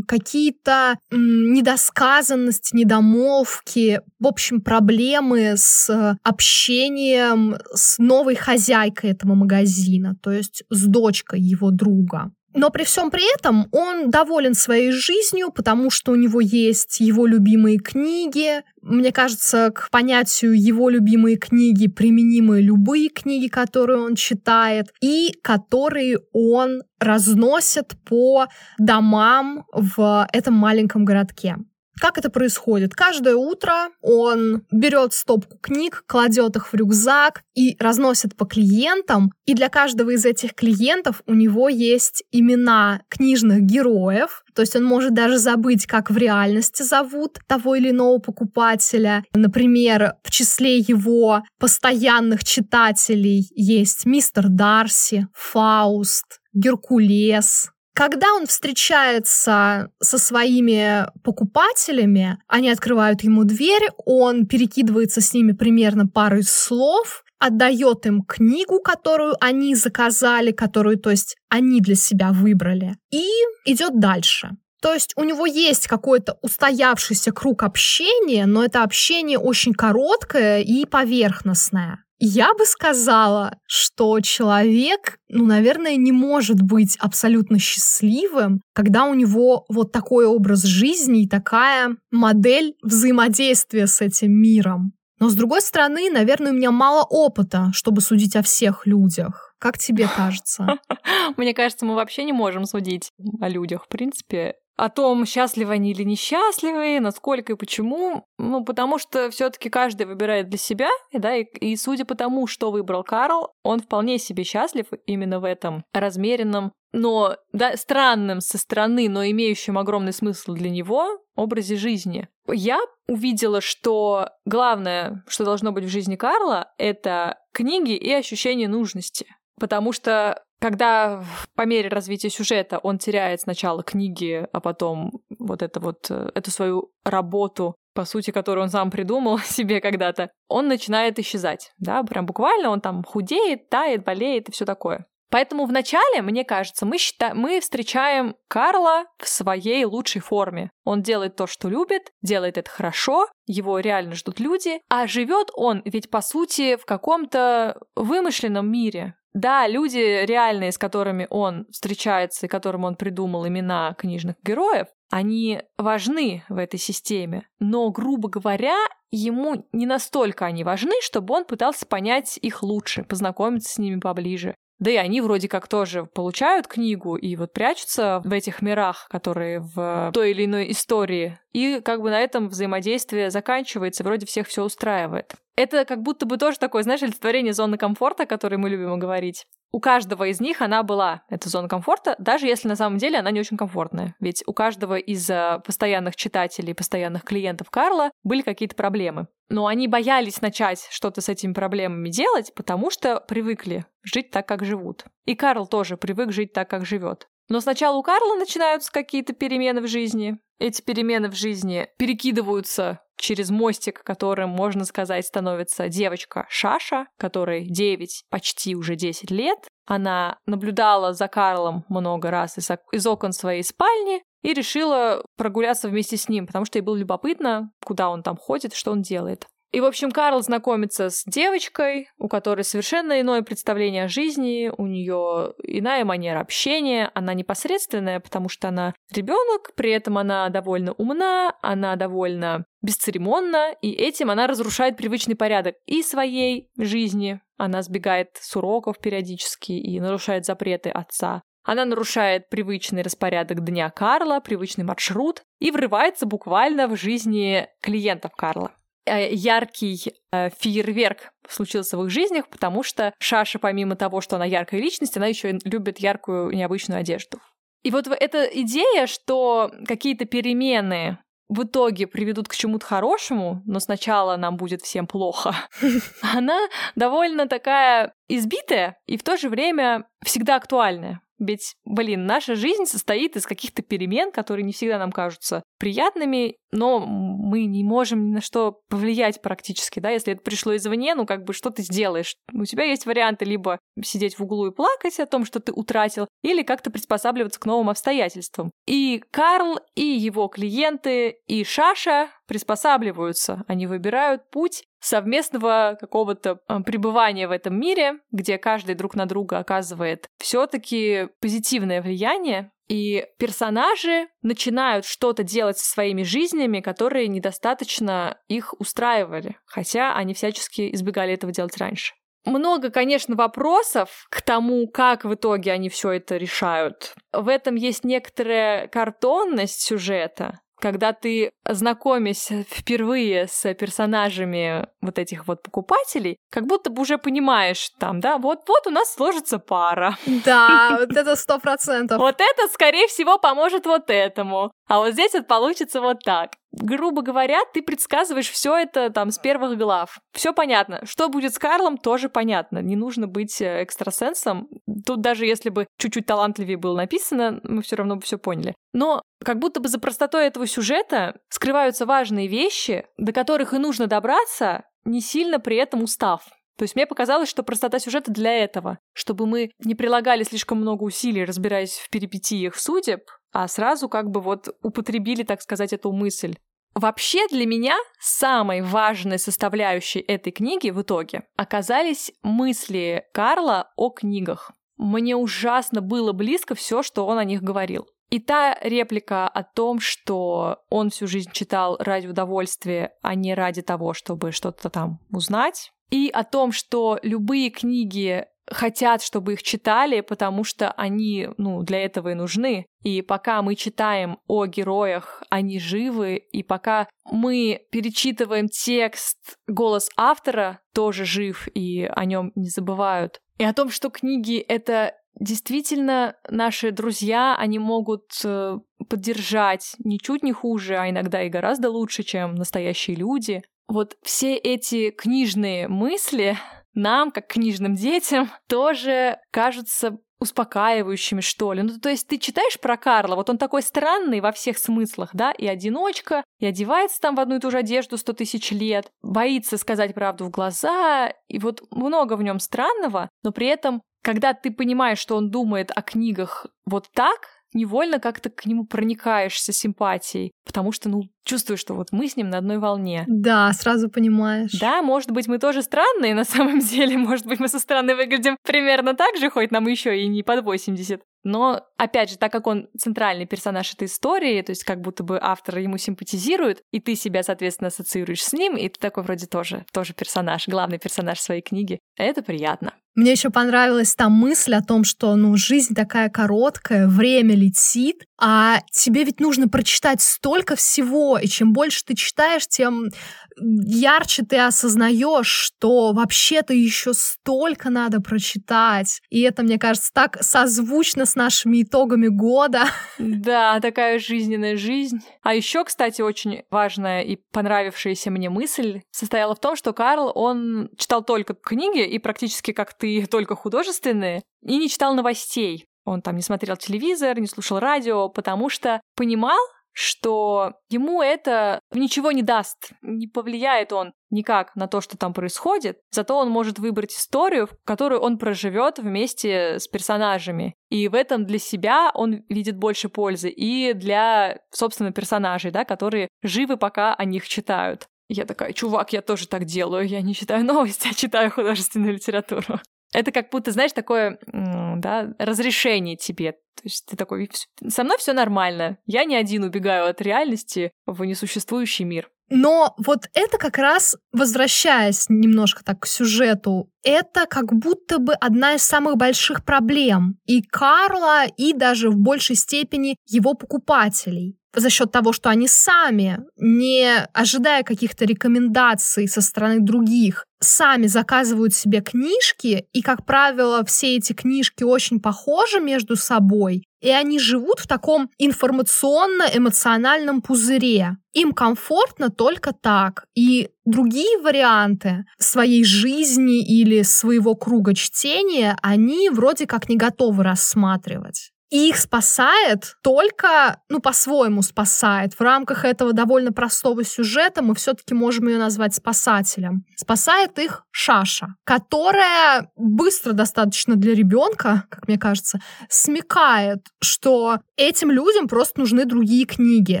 какие-то недосказанности, недомолвки, в общем, проблемы с общением с новой хозяйкой этого магазина, то есть с дочкой его друга. Но при всем при этом он доволен своей жизнью, потому что у него есть его любимые книги. Мне кажется, к понятию его любимые книги применимы любые книги, которые он читает, и которые он разносит по домам в этом маленьком городке. Как это происходит? Каждое утро он берет стопку книг, кладет их в рюкзак и разносит по клиентам. И для каждого из этих клиентов у него есть имена книжных героев. То есть он может даже забыть, как в реальности зовут того или иного покупателя. Например, в числе его постоянных читателей есть мистер Дарси, Фауст, Геркулес, когда он встречается со своими покупателями, они открывают ему дверь, он перекидывается с ними примерно парой слов, отдает им книгу, которую они заказали, которую, то есть, они для себя выбрали, и идет дальше. То есть у него есть какой-то устоявшийся круг общения, но это общение очень короткое и поверхностное. Я бы сказала, что человек, ну, наверное, не может быть абсолютно счастливым, когда у него вот такой образ жизни и такая модель взаимодействия с этим миром. Но, с другой стороны, наверное, у меня мало опыта, чтобы судить о всех людях. Как тебе кажется? <laughs>
Мне кажется, мы вообще не можем судить о людях. В принципе, о том, счастливы они или несчастливы, насколько и почему. Ну, потому что все таки каждый выбирает для себя, да, и, и судя по тому, что выбрал Карл, он вполне себе счастлив именно в этом размеренном, но да, странным со стороны, но имеющим огромный смысл для него образе жизни. Я увидела, что главное, что должно быть в жизни Карла, это книги и ощущение нужности. Потому что когда по мере развития сюжета он теряет сначала книги, а потом вот это вот, э, эту свою работу, по сути, которую он сам придумал <laughs> себе когда-то, он начинает исчезать, да, прям буквально он там худеет, тает, болеет и все такое. Поэтому вначале, мне кажется, мы, считаем, мы встречаем Карла в своей лучшей форме. Он делает то, что любит, делает это хорошо, его реально ждут люди, а живет он ведь по сути в каком-то вымышленном мире. Да, люди реальные, с которыми он встречается и которым он придумал имена книжных героев, они важны в этой системе. Но, грубо говоря, ему не настолько они важны, чтобы он пытался понять их лучше, познакомиться с ними поближе. Да и они вроде как тоже получают книгу и вот прячутся в этих мирах, которые в той или иной истории. И как бы на этом взаимодействие заканчивается, вроде всех все устраивает. Это как будто бы тоже такое, знаешь, олицетворение зоны комфорта, о которой мы любим говорить. У каждого из них она была, эта зона комфорта, даже если на самом деле она не очень комфортная. Ведь у каждого из э, постоянных читателей, постоянных клиентов Карла были какие-то проблемы. Но они боялись начать что-то с этими проблемами делать, потому что привыкли жить так, как живут. И Карл тоже привык жить так, как живет. Но сначала у Карла начинаются какие-то перемены в жизни. Эти перемены в жизни перекидываются через мостик, которым, можно сказать, становится девочка Шаша, которой 9, почти уже 10 лет. Она наблюдала за Карлом много раз из, из окон своей спальни и решила прогуляться вместе с ним, потому что ей было любопытно, куда он там ходит, что он делает. И, в общем, Карл знакомится с девочкой, у которой совершенно иное представление о жизни, у нее иная манера общения, она непосредственная, потому что она ребенок, при этом она довольно умна, она довольно бесцеремонна, и этим она разрушает привычный порядок и своей жизни. Она сбегает с уроков периодически и нарушает запреты отца. Она нарушает привычный распорядок дня Карла, привычный маршрут и врывается буквально в жизни клиентов Карла. Э, яркий э, фейерверк случился в их жизнях, потому что Шаша, помимо того, что она яркая личность, она еще любит яркую необычную одежду. И вот эта идея, что какие-то перемены в итоге приведут к чему-то хорошему, но сначала нам будет всем плохо, <laughs> она довольно такая избитая и в то же время всегда актуальная. Ведь, блин, наша жизнь состоит из каких-то перемен, которые не всегда нам кажутся приятными, но мы не можем ни на что повлиять практически, да, если это пришло извне, ну как бы что ты сделаешь? У тебя есть варианты либо сидеть в углу и плакать о том, что ты утратил, или как-то приспосабливаться к новым обстоятельствам. И Карл, и его клиенты, и Шаша приспосабливаются, они выбирают путь совместного какого-то э, пребывания в этом мире, где каждый друг на друга оказывает все-таки позитивное влияние, и персонажи начинают что-то делать со своими жизнями, которые недостаточно их устраивали, хотя они всячески избегали этого делать раньше. Много, конечно, вопросов к тому, как в итоге они все это решают. В этом есть некоторая картонность сюжета, когда ты, знакомясь впервые с персонажами вот этих вот покупателей, как будто бы уже понимаешь там, да, вот, вот у нас сложится пара.
Да, <laughs> вот это сто процентов.
Вот это, скорее всего, поможет вот этому. А вот здесь вот получится вот так грубо говоря, ты предсказываешь все это там с первых глав. Все понятно. Что будет с Карлом, тоже понятно. Не нужно быть э, экстрасенсом. Тут даже если бы чуть-чуть талантливее было написано, мы все равно бы все поняли. Но как будто бы за простотой этого сюжета скрываются важные вещи, до которых и нужно добраться, не сильно при этом устав. То есть мне показалось, что простота сюжета для этого, чтобы мы не прилагали слишком много усилий, разбираясь в перипетиях судеб, а сразу как бы вот употребили, так сказать, эту мысль. Вообще для меня самой важной составляющей этой книги в итоге оказались мысли Карла о книгах. Мне ужасно было близко все, что он о них говорил. И та реплика о том, что он всю жизнь читал ради удовольствия, а не ради того, чтобы что-то там узнать. И о том, что любые книги хотят, чтобы их читали, потому что они, ну, для этого и нужны. И пока мы читаем о героях, они живы, и пока мы перечитываем текст, голос автора тоже жив, и о нем не забывают. И о том, что книги — это действительно наши друзья, они могут э, поддержать ничуть не хуже, а иногда и гораздо лучше, чем настоящие люди. Вот все эти книжные мысли нам, как книжным детям, <laughs> тоже кажутся успокаивающими, что ли. Ну, то есть ты читаешь про Карла, вот он такой странный во всех смыслах, да, и одиночка, и одевается там в одну и ту же одежду сто тысяч лет, боится сказать правду в глаза, и вот много в нем странного, но при этом, когда ты понимаешь, что он думает о книгах вот так, невольно как-то к нему проникаешься симпатией, потому что, ну, чувствуешь, что вот мы с ним на одной волне.
Да, сразу понимаешь.
Да, может быть, мы тоже странные на самом <laughs> деле, может быть, мы со стороны выглядим примерно так же, хоть нам еще и не под 80. Но, опять же, так как он центральный персонаж этой истории, то есть как будто бы автор ему симпатизирует, и ты себя, соответственно, ассоциируешь с ним, и ты такой вроде тоже, тоже персонаж, главный персонаж своей книги. Это приятно.
Мне еще понравилась та мысль о том, что ну, жизнь такая короткая, время летит, а тебе ведь нужно прочитать столько всего, и чем больше ты читаешь, тем ярче ты осознаешь, что вообще-то еще столько надо прочитать. И это, мне кажется, так созвучно с нашими итогами года.
Да, такая жизненная жизнь. А еще, кстати, очень важная и понравившаяся мне мысль состояла в том, что Карл, он читал только книги и практически как ты только художественные, и не читал новостей. Он там не смотрел телевизор, не слушал радио, потому что понимал, что ему это ничего не даст, не повлияет он никак на то, что там происходит, зато он может выбрать историю, которую он проживет вместе с персонажами. И в этом для себя он видит больше пользы и для, собственно, персонажей, да, которые живы, пока о них читают. Я такая, чувак, я тоже так делаю. Я не читаю новости, а читаю художественную литературу. Это как будто, знаешь, такое, да, разрешение тебе. То есть ты такой, со мной все нормально. Я не один убегаю от реальности в несуществующий мир.
Но вот это как раз, возвращаясь немножко так к сюжету, это как будто бы одна из самых больших проблем и Карла, и даже в большей степени его покупателей за счет того, что они сами, не ожидая каких-то рекомендаций со стороны других, сами заказывают себе книжки, и, как правило, все эти книжки очень похожи между собой, и они живут в таком информационно-эмоциональном пузыре. Им комфортно только так. И другие варианты своей жизни или своего круга чтения они вроде как не готовы рассматривать. И их спасает только, ну, по-своему спасает. В рамках этого довольно простого сюжета мы все-таки можем ее назвать спасателем. Спасает их Шаша, которая быстро достаточно для ребенка, как мне кажется, смекает, что этим людям просто нужны другие книги.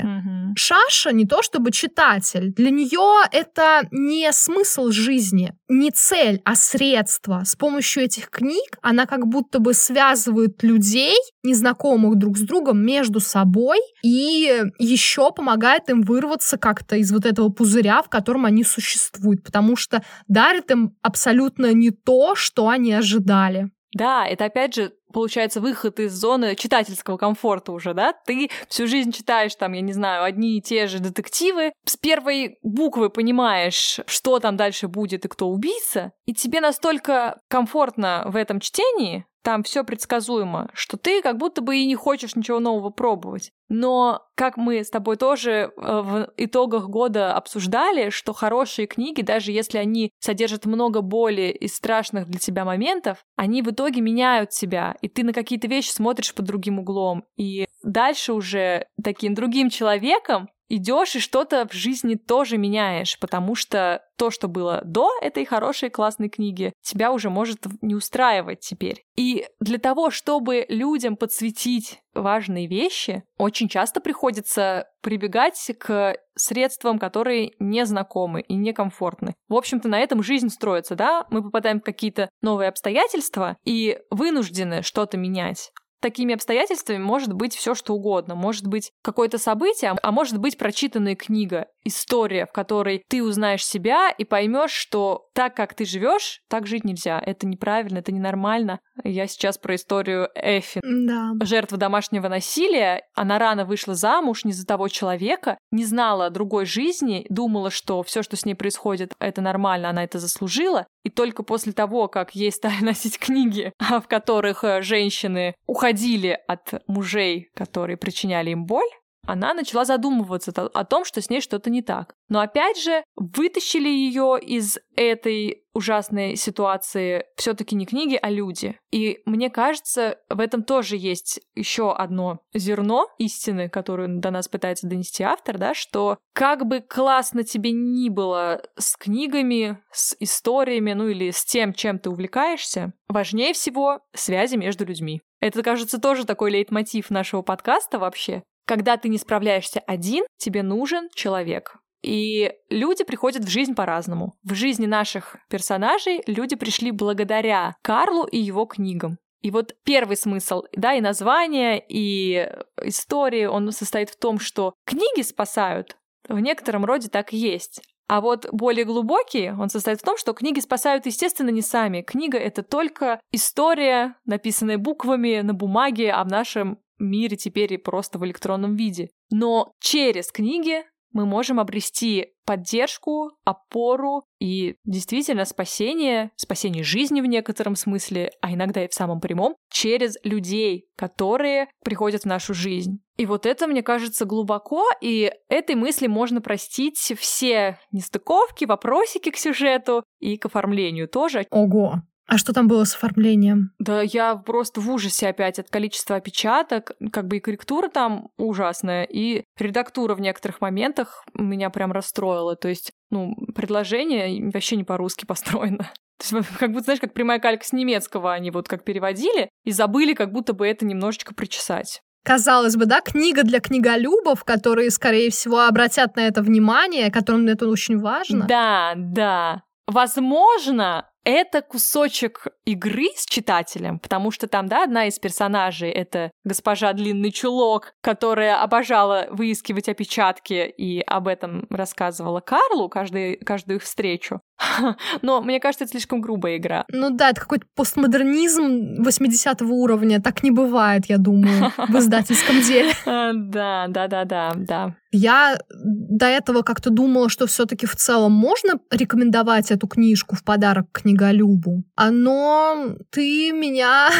Mm-hmm. Шаша не то чтобы читатель. Для нее это не смысл жизни, не цель, а средство. С помощью этих книг она как будто бы связывает людей, не знакомых друг с другом между собой и еще помогает им вырваться как-то из вот этого пузыря, в котором они существуют, потому что дарит им абсолютно не то, что они ожидали.
Да, это опять же получается выход из зоны читательского комфорта уже, да? Ты всю жизнь читаешь там, я не знаю, одни и те же детективы, с первой буквы понимаешь, что там дальше будет и кто убийца, и тебе настолько комфортно в этом чтении, там все предсказуемо, что ты как будто бы и не хочешь ничего нового пробовать. Но, как мы с тобой тоже э, в итогах года обсуждали, что хорошие книги, даже если они содержат много боли и страшных для тебя моментов, они в итоге меняют тебя, и ты на какие-то вещи смотришь под другим углом. И дальше уже таким другим человеком идешь и что-то в жизни тоже меняешь, потому что то, что было до этой хорошей классной книги, тебя уже может не устраивать теперь. И для того, чтобы людям подсветить важные вещи, очень часто приходится прибегать к средствам, которые незнакомы и некомфортны. В общем-то, на этом жизнь строится, да? Мы попадаем в какие-то новые обстоятельства и вынуждены что-то менять такими обстоятельствами может быть все что угодно. Может быть какое-то событие, а может быть прочитанная книга, история, в которой ты узнаешь себя и поймешь, что так, как ты живешь, так жить нельзя. Это неправильно, это ненормально. Я сейчас про историю Эфи.
Да.
Жертва домашнего насилия. Она рано вышла замуж не за того человека, не знала другой жизни, думала, что все, что с ней происходит, это нормально, она это заслужила. И только после того, как ей стали <laughs> носить книги, в которых э, женщины уходили от мужей, которые причиняли им боль, она начала задумываться о том, что с ней что-то не так. Но опять же, вытащили ее из этой ужасной ситуации все-таки не книги, а люди. И мне кажется, в этом тоже есть еще одно зерно истины, которую до нас пытается донести автор, да, что как бы классно тебе ни было с книгами, с историями, ну или с тем, чем ты увлекаешься, важнее всего связи между людьми. Это, кажется, тоже такой лейтмотив нашего подкаста вообще. Когда ты не справляешься один, тебе нужен человек. И люди приходят в жизнь по-разному. В жизни наших персонажей люди пришли благодаря Карлу и его книгам. И вот первый смысл, да, и название, и истории, он состоит в том, что книги спасают. В некотором роде так и есть. А вот более глубокий, он состоит в том, что книги спасают, естественно, не сами. Книга — это только история, написанная буквами на бумаге, а в нашем мире теперь и просто в электронном виде. Но через книги мы можем обрести поддержку, опору и действительно спасение, спасение жизни в некотором смысле, а иногда и в самом прямом, через людей, которые приходят в нашу жизнь. И вот это, мне кажется, глубоко, и этой мысли можно простить все нестыковки, вопросики к сюжету и к оформлению тоже.
Ого, а что там было с оформлением?
Да я просто в ужасе опять от количества опечаток. Как бы и корректура там ужасная, и редактура в некоторых моментах меня прям расстроила. То есть, ну, предложение вообще не по-русски построено. <laughs> То есть, как будто, знаешь, как прямая калька с немецкого они вот как переводили и забыли как будто бы это немножечко причесать.
Казалось бы, да, книга для книголюбов, которые, скорее всего, обратят на это внимание, которым это очень важно.
Да, да. Возможно, это кусочек игры с читателем, потому что там, да, одна из персонажей — это госпожа Длинный Чулок, которая обожала выискивать опечатки и об этом рассказывала Карлу каждый, каждую их встречу. <laughs> Но мне кажется, это слишком грубая игра.
Ну да, это какой-то постмодернизм 80 уровня. Так не бывает, я думаю, <laughs> в издательском деле. <laughs>
Да, да, да, да, да.
Я до этого как-то думала, что все-таки в целом можно рекомендовать эту книжку в подарок книголюбу. А, но ты меня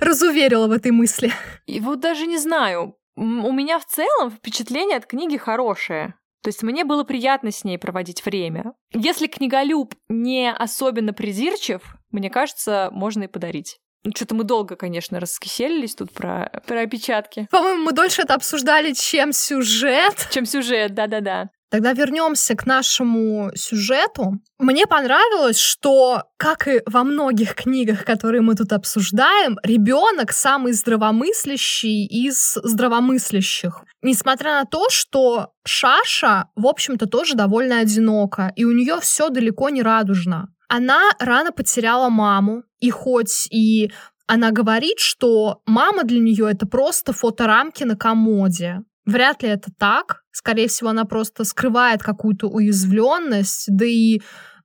разуверила в этой мысли.
И вот даже не знаю. У меня в целом впечатление от книги хорошее. То есть мне было приятно с ней проводить время. Если книголюб не особенно придирчив, мне кажется, можно и подарить. Ну, что-то мы долго, конечно, раскиселились тут про, про опечатки.
По-моему, мы дольше это обсуждали, чем сюжет.
Чем сюжет, да-да-да.
Тогда вернемся к нашему сюжету. Мне понравилось, что, как и во многих книгах, которые мы тут обсуждаем, ребенок самый здравомыслящий из здравомыслящих. Несмотря на то, что Шаша, в общем-то, тоже довольно одинока, и у нее все далеко не радужно. Она рано потеряла маму, и хоть и она говорит, что мама для нее это просто фоторамки на комоде. Вряд ли это так. Скорее всего, она просто скрывает какую-то уязвленность, да и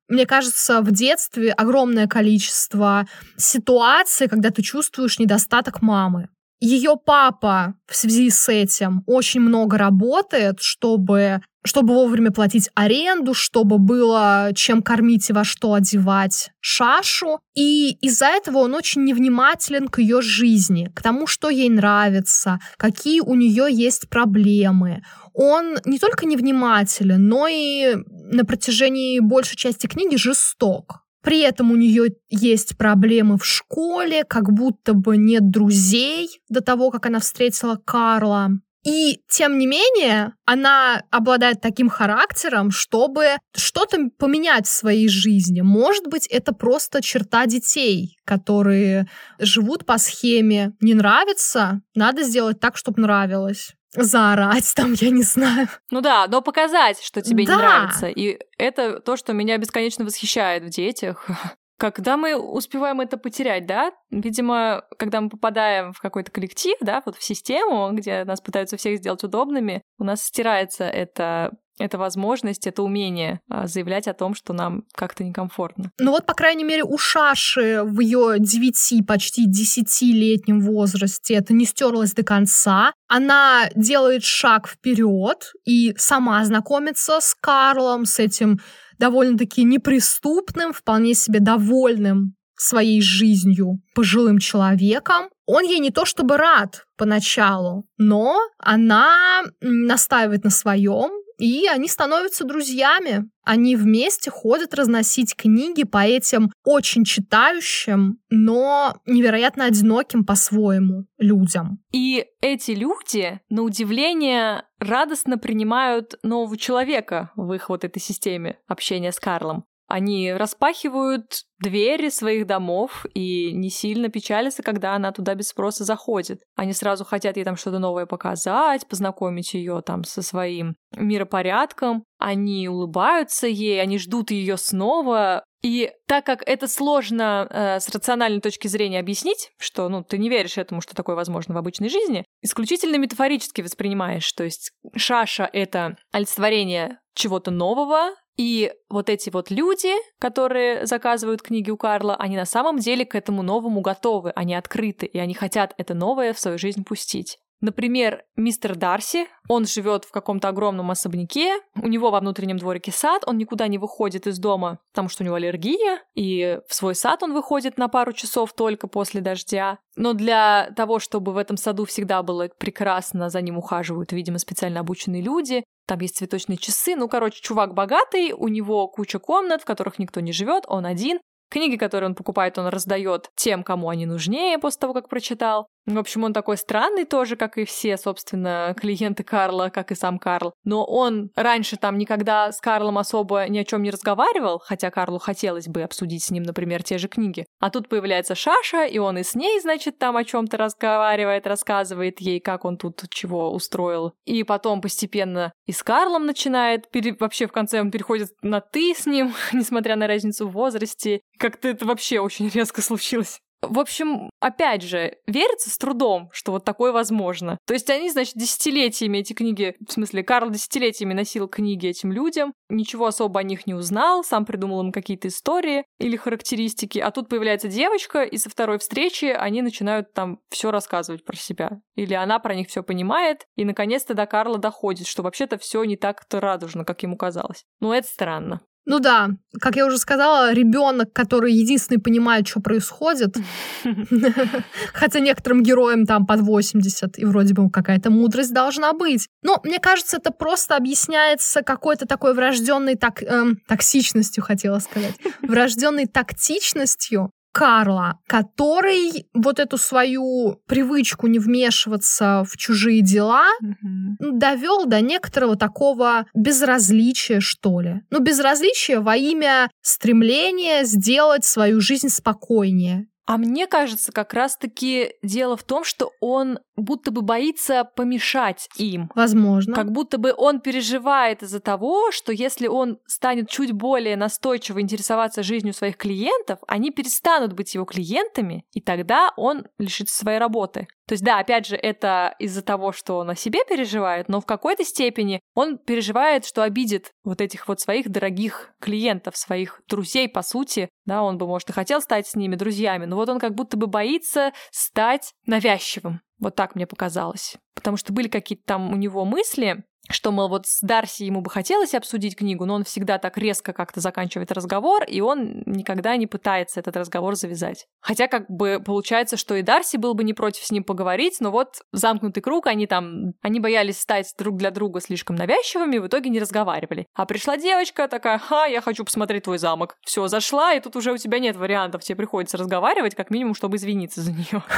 мне кажется, в детстве огромное количество ситуаций, когда ты чувствуешь недостаток мамы. Ее папа в связи с этим очень много работает, чтобы чтобы вовремя платить аренду, чтобы было чем кормить и во что одевать Шашу. И из-за этого он очень невнимателен к ее жизни, к тому, что ей нравится, какие у нее есть проблемы. Он не только невнимателен, но и на протяжении большей части книги жесток. При этом у нее есть проблемы в школе, как будто бы нет друзей до того, как она встретила Карла. И, тем не менее, она обладает таким характером, чтобы что-то поменять в своей жизни. Может быть, это просто черта детей, которые живут по схеме «не нравится, надо сделать так, чтобы нравилось» заорать там, я не знаю.
Ну да, но показать, что тебе да. не нравится. И это то, что меня бесконечно восхищает в детях. <laughs> Когда мы успеваем это потерять, да? Видимо, когда мы попадаем в какой-то коллектив, да, вот в систему, где нас пытаются всех сделать удобными, у нас стирается это это возможность, это умение а, заявлять о том, что нам как-то некомфортно.
Ну вот, по крайней мере, у Шаши в ее 9, почти 10-летнем возрасте это не стерлось до конца. Она делает шаг вперед и сама знакомится с Карлом, с этим довольно-таки неприступным, вполне себе довольным своей жизнью пожилым человеком. Он ей не то чтобы рад поначалу, но она настаивает на своем, и они становятся друзьями. Они вместе ходят разносить книги по этим очень читающим, но невероятно одиноким по-своему людям.
И эти люди, на удивление, радостно принимают нового человека в их вот этой системе общения с Карлом. Они распахивают двери своих домов и не сильно печалятся, когда она туда без спроса заходит. Они сразу хотят ей там что-то новое показать, познакомить ее там со своим миропорядком. Они улыбаются ей, они ждут ее снова. И так как это сложно э, с рациональной точки зрения объяснить, что ну, ты не веришь этому, что такое возможно в обычной жизни, исключительно метафорически воспринимаешь. То есть Шаша — это олицетворение чего-то нового, и вот эти вот люди, которые заказывают книги у Карла, они на самом деле к этому новому готовы, они открыты, и они хотят это новое в свою жизнь пустить. Например, мистер Дарси, он живет в каком-то огромном особняке, у него во внутреннем дворике сад, он никуда не выходит из дома, потому что у него аллергия, и в свой сад он выходит на пару часов только после дождя. Но для того, чтобы в этом саду всегда было прекрасно, за ним ухаживают, видимо, специально обученные люди, там есть цветочные часы. Ну, короче, чувак богатый, у него куча комнат, в которых никто не живет, он один. Книги, которые он покупает, он раздает тем, кому они нужнее после того, как прочитал. В общем, он такой странный тоже, как и все, собственно, клиенты Карла, как и сам Карл. Но он раньше там никогда с Карлом особо ни о чем не разговаривал, хотя Карлу хотелось бы обсудить с ним, например, те же книги. А тут появляется Шаша, и он и с ней, значит, там о чем-то разговаривает, рассказывает ей, как он тут чего устроил. И потом постепенно и с Карлом начинает, пере... вообще в конце он переходит на «ты» с ним, <laughs> несмотря на разницу в возрасте. Как-то это вообще очень резко случилось. В общем, опять же, верится с трудом, что вот такое возможно. То есть они, значит, десятилетиями эти книги, в смысле, Карл десятилетиями носил книги этим людям, ничего особо о них не узнал, сам придумал им какие-то истории или характеристики, а тут появляется девочка, и со второй встречи они начинают там все рассказывать про себя. Или она про них все понимает, и наконец-то до Карла доходит, что вообще-то все не так-то радужно, как ему казалось. Но это странно.
Ну да, как я уже сказала, ребенок, который единственный понимает, что происходит, <laughs> хотя некоторым героям там под 80, и вроде бы какая-то мудрость должна быть. Но мне кажется, это просто объясняется какой-то такой врожденной так, эм, токсичностью, хотела сказать, <laughs> врожденной тактичностью, Карла, который вот эту свою привычку не вмешиваться в чужие дела mm-hmm. довел до некоторого такого безразличия, что ли. Ну, безразличия во имя стремления сделать свою жизнь спокойнее.
А мне кажется, как раз-таки дело в том, что он будто бы боится помешать им.
Возможно.
Как будто бы он переживает из-за того, что если он станет чуть более настойчиво интересоваться жизнью своих клиентов, они перестанут быть его клиентами, и тогда он лишится своей работы. То есть, да, опять же, это из-за того, что он о себе переживает, но в какой-то степени он переживает, что обидит вот этих вот своих дорогих клиентов, своих друзей, по сути. Да, он бы, может, и хотел стать с ними друзьями, но вот он как будто бы боится стать навязчивым. Вот так мне показалось. Потому что были какие-то там у него мысли, что, мол, вот с Дарси ему бы хотелось обсудить книгу, но он всегда так резко как-то заканчивает разговор, и он никогда не пытается этот разговор завязать. Хотя как бы получается, что и Дарси был бы не против с ним поговорить, но вот замкнутый круг, они там, они боялись стать друг для друга слишком навязчивыми, в итоге не разговаривали. А пришла девочка такая, ха, я хочу посмотреть твой замок. Все, зашла, и тут уже у тебя нет вариантов, тебе приходится разговаривать, как минимум, чтобы извиниться за нее. <laughs>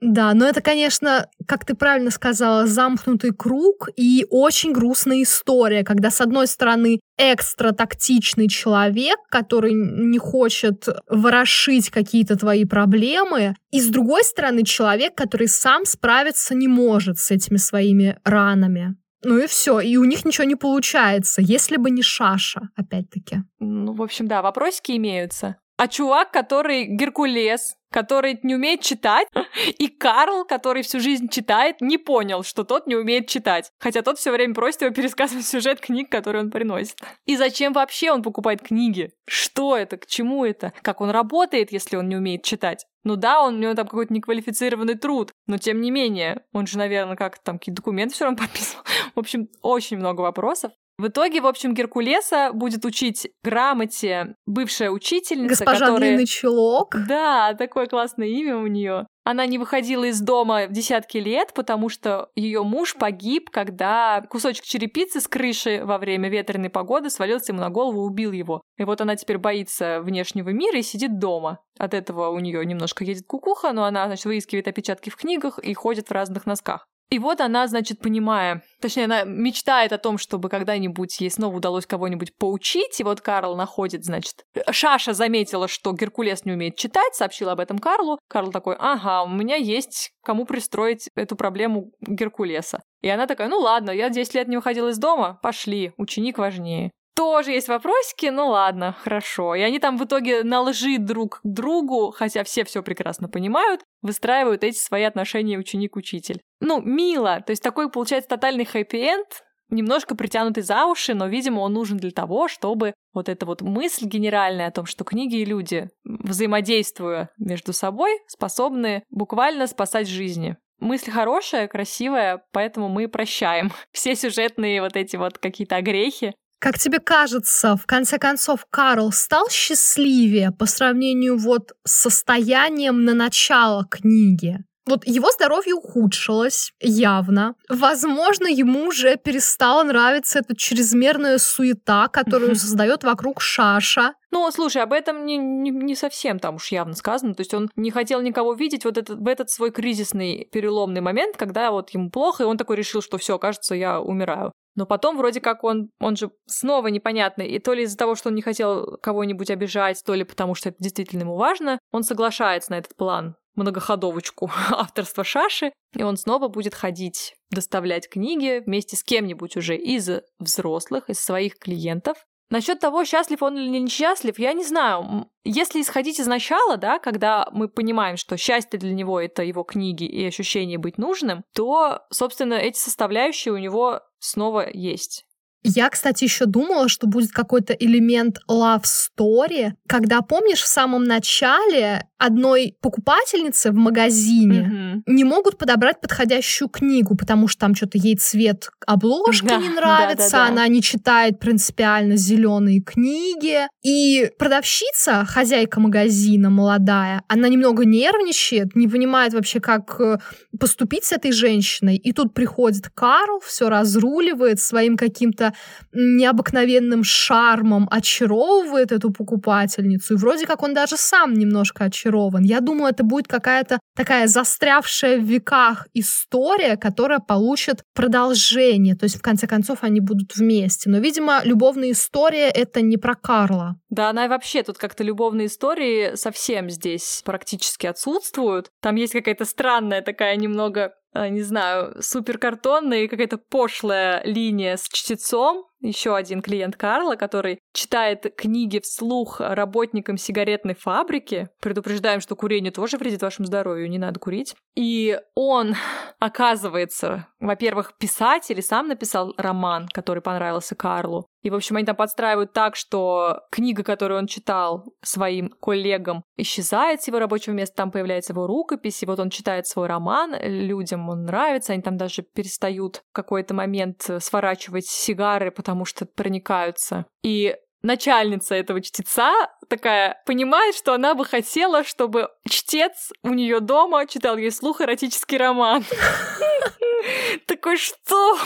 Да, но это, конечно, как ты правильно сказала, замкнутый круг и очень грустная история, когда, с одной стороны, экстра тактичный человек, который не хочет ворошить какие-то твои проблемы, и, с другой стороны, человек, который сам справиться не может с этими своими ранами. Ну и все, и у них ничего не получается, если бы не Шаша, опять-таки.
Ну, в общем, да, вопросики имеются. А чувак, который Геркулес, который не умеет читать, <laughs> и Карл, который всю жизнь читает, не понял, что тот не умеет читать. Хотя тот все время просит его <laughs> пересказывать сюжет книг, которые он приносит. И зачем вообще он покупает книги? Что это? К чему это? Как он работает, если он не умеет читать? Ну да, он, у него там какой-то неквалифицированный труд, но тем не менее, он же, наверное, как там какие-то документы все равно <laughs> подписывал. В общем, очень много вопросов. В итоге, в общем, Геркулеса будет учить грамоте бывшая учительница,
Госпожа
которая...
Длинный Чулок.
Да, такое классное имя у нее. Она не выходила из дома в десятки лет, потому что ее муж погиб, когда кусочек черепицы с крыши во время ветреной погоды свалился ему на голову и убил его. И вот она теперь боится внешнего мира и сидит дома. От этого у нее немножко едет кукуха, но она, значит, выискивает опечатки в книгах и ходит в разных носках. И вот она, значит, понимая, точнее, она мечтает о том, чтобы когда-нибудь ей снова удалось кого-нибудь поучить, и вот Карл находит, значит, Шаша заметила, что Геркулес не умеет читать, сообщила об этом Карлу. Карл такой, ага, у меня есть кому пристроить эту проблему Геркулеса. И она такая, ну ладно, я 10 лет не выходила из дома, пошли, ученик важнее тоже есть вопросики, ну ладно, хорошо. И они там в итоге на лжи друг к другу, хотя все все прекрасно понимают, выстраивают эти свои отношения ученик-учитель. Ну, мило. То есть такой получается тотальный хэппи-энд, немножко притянутый за уши, но, видимо, он нужен для того, чтобы вот эта вот мысль генеральная о том, что книги и люди, взаимодействуя между собой, способны буквально спасать жизни. Мысль хорошая, красивая, поэтому мы прощаем <laughs> все сюжетные вот эти вот какие-то огрехи,
как тебе кажется, в конце концов, Карл стал счастливее по сравнению вот с состоянием на начало книги? Вот его здоровье ухудшилось, явно. Возможно, ему уже перестала нравиться эта чрезмерная суета, которую создает вокруг Шаша.
Ну, слушай, об этом не, не, не совсем там уж явно сказано. То есть он не хотел никого видеть вот этот, в этот свой кризисный переломный момент, когда вот ему плохо, и он такой решил, что все, кажется, я умираю. Но потом вроде как он, он же снова непонятный, и то ли из-за того, что он не хотел кого-нибудь обижать, то ли потому, что это действительно ему важно, он соглашается на этот план многоходовочку <laughs> авторства Шаши, и он снова будет ходить, доставлять книги вместе с кем-нибудь уже из взрослых, из своих клиентов, Насчет того, счастлив он или несчастлив, я не знаю. Если исходить из начала, да, когда мы понимаем, что счастье для него это его книги и ощущение быть нужным, то, собственно, эти составляющие у него снова есть.
Я, кстати, еще думала, что будет какой-то элемент love story, когда, помнишь, в самом начале одной покупательнице в магазине mm-hmm. не могут подобрать подходящую книгу, потому что там что-то ей цвет обложки да, не нравится, да, да, да. она не читает принципиально зеленые книги. И продавщица, хозяйка магазина молодая, она немного нервничает, не понимает вообще, как э, поступить с этой женщиной. И тут приходит Карл, все разруливает своим каким-то необыкновенным шармом, очаровывает эту покупательницу. И вроде как он даже сам немножко очарован. Я думаю, это будет какая-то такая застрявшая в веках история, которая получит продолжение. То есть, в конце концов, они будут вместе. Но, видимо, любовная история — это не про Карла.
Да, она и вообще тут как-то любовные истории совсем здесь практически отсутствуют. Там есть какая-то странная такая немного не знаю, суперкартонная и какая-то пошлая линия с чтецом, еще один клиент Карла, который читает книги вслух работникам сигаретной фабрики. Предупреждаем, что курение тоже вредит вашему здоровью, не надо курить. И он, оказывается, во-первых, писатель и сам написал роман, который понравился Карлу. И, в общем, они там подстраивают так, что книга, которую он читал своим коллегам, исчезает с его рабочего места, там появляется его рукопись, и вот он читает свой роман, людям он нравится, они там даже перестают в какой-то момент сворачивать сигары, потому что проникаются. И начальница этого чтеца такая понимает, что она бы хотела, чтобы чтец у нее дома читал ей слух эротический роман. <laughs> Такой, что?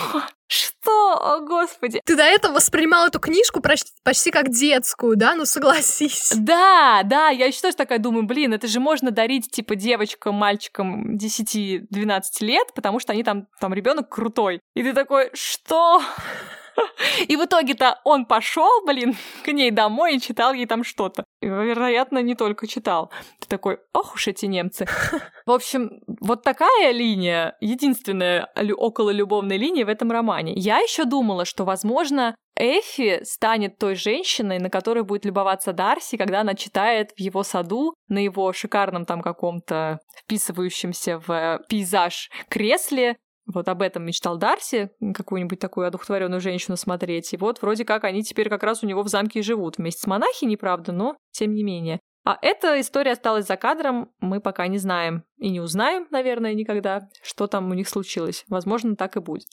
Что? О, господи.
Ты до этого воспринимал эту книжку почти как детскую, да? Ну, согласись.
Да, да, я еще тоже такая думаю, блин, это же можно дарить, типа, девочкам, мальчикам 10-12 лет, потому что они там, там ребенок крутой. И ты такой, что? <laughs> И в итоге-то он пошел, блин, <laughs> к ней домой и читал ей там что-то. И, вероятно, не только читал. Ты такой, ох уж эти немцы. <laughs> В общем, вот такая линия, единственная около любовной линия в этом романе. Я еще думала, что, возможно, Эфи станет той женщиной, на которой будет любоваться Дарси, когда она читает в его саду на его шикарном там каком-то вписывающемся в пейзаж кресле вот об этом мечтал Дарси, какую-нибудь такую одухотворенную женщину смотреть. И вот вроде как они теперь как раз у него в замке и живут. Вместе с монахиней, правда, но тем не менее. А эта история осталась за кадром, мы пока не знаем. И не узнаем, наверное, никогда, что там у них случилось. Возможно, так и будет.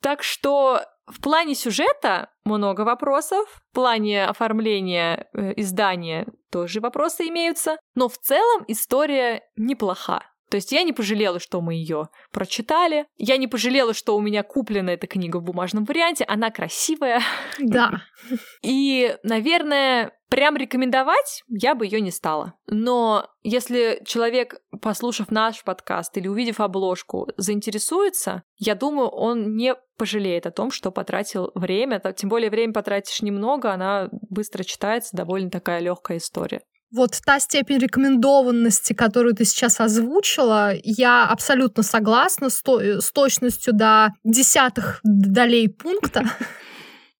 Так что в плане сюжета много вопросов, в плане оформления э, издания тоже вопросы имеются, но в целом история неплоха. То есть я не пожалела, что мы ее прочитали. Я не пожалела, что у меня куплена эта книга в бумажном варианте. Она красивая.
Да. <laughs>
И, наверное, прям рекомендовать я бы ее не стала. Но если человек, послушав наш подкаст или увидев обложку, заинтересуется, я думаю, он не пожалеет о том, что потратил время. Тем более время потратишь немного, она быстро читается, довольно такая легкая история
вот та степень рекомендованности, которую ты сейчас озвучила, я абсолютно согласна с, то, с точностью до десятых долей пункта. <laughs>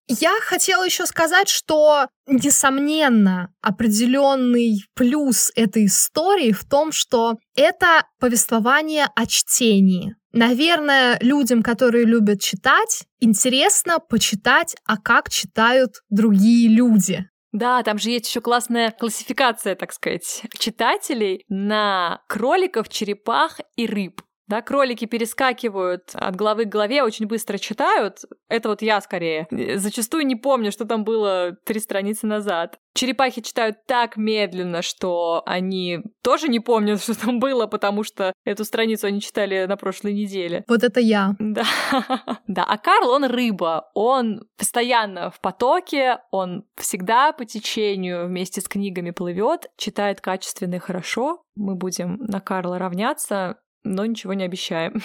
Я хотела еще сказать, что, несомненно, определенный плюс этой истории в том, что это повествование о чтении. Наверное, людям, которые любят читать, интересно почитать, а как читают другие люди.
Да, там же есть еще классная классификация, так сказать, читателей на кроликов, черепах и рыб. Да, кролики перескакивают от главы к главе, очень быстро читают. Это вот я скорее. Зачастую не помню, что там было три страницы назад. Черепахи читают так медленно, что они тоже не помнят, <laughs> что там было, потому что эту страницу они читали на прошлой неделе.
Вот это я.
Да. <laughs> да, а Карл, он рыба. Он постоянно в потоке, он всегда по течению вместе с книгами плывет, читает качественно и хорошо. Мы будем на Карла равняться но ничего не обещаем.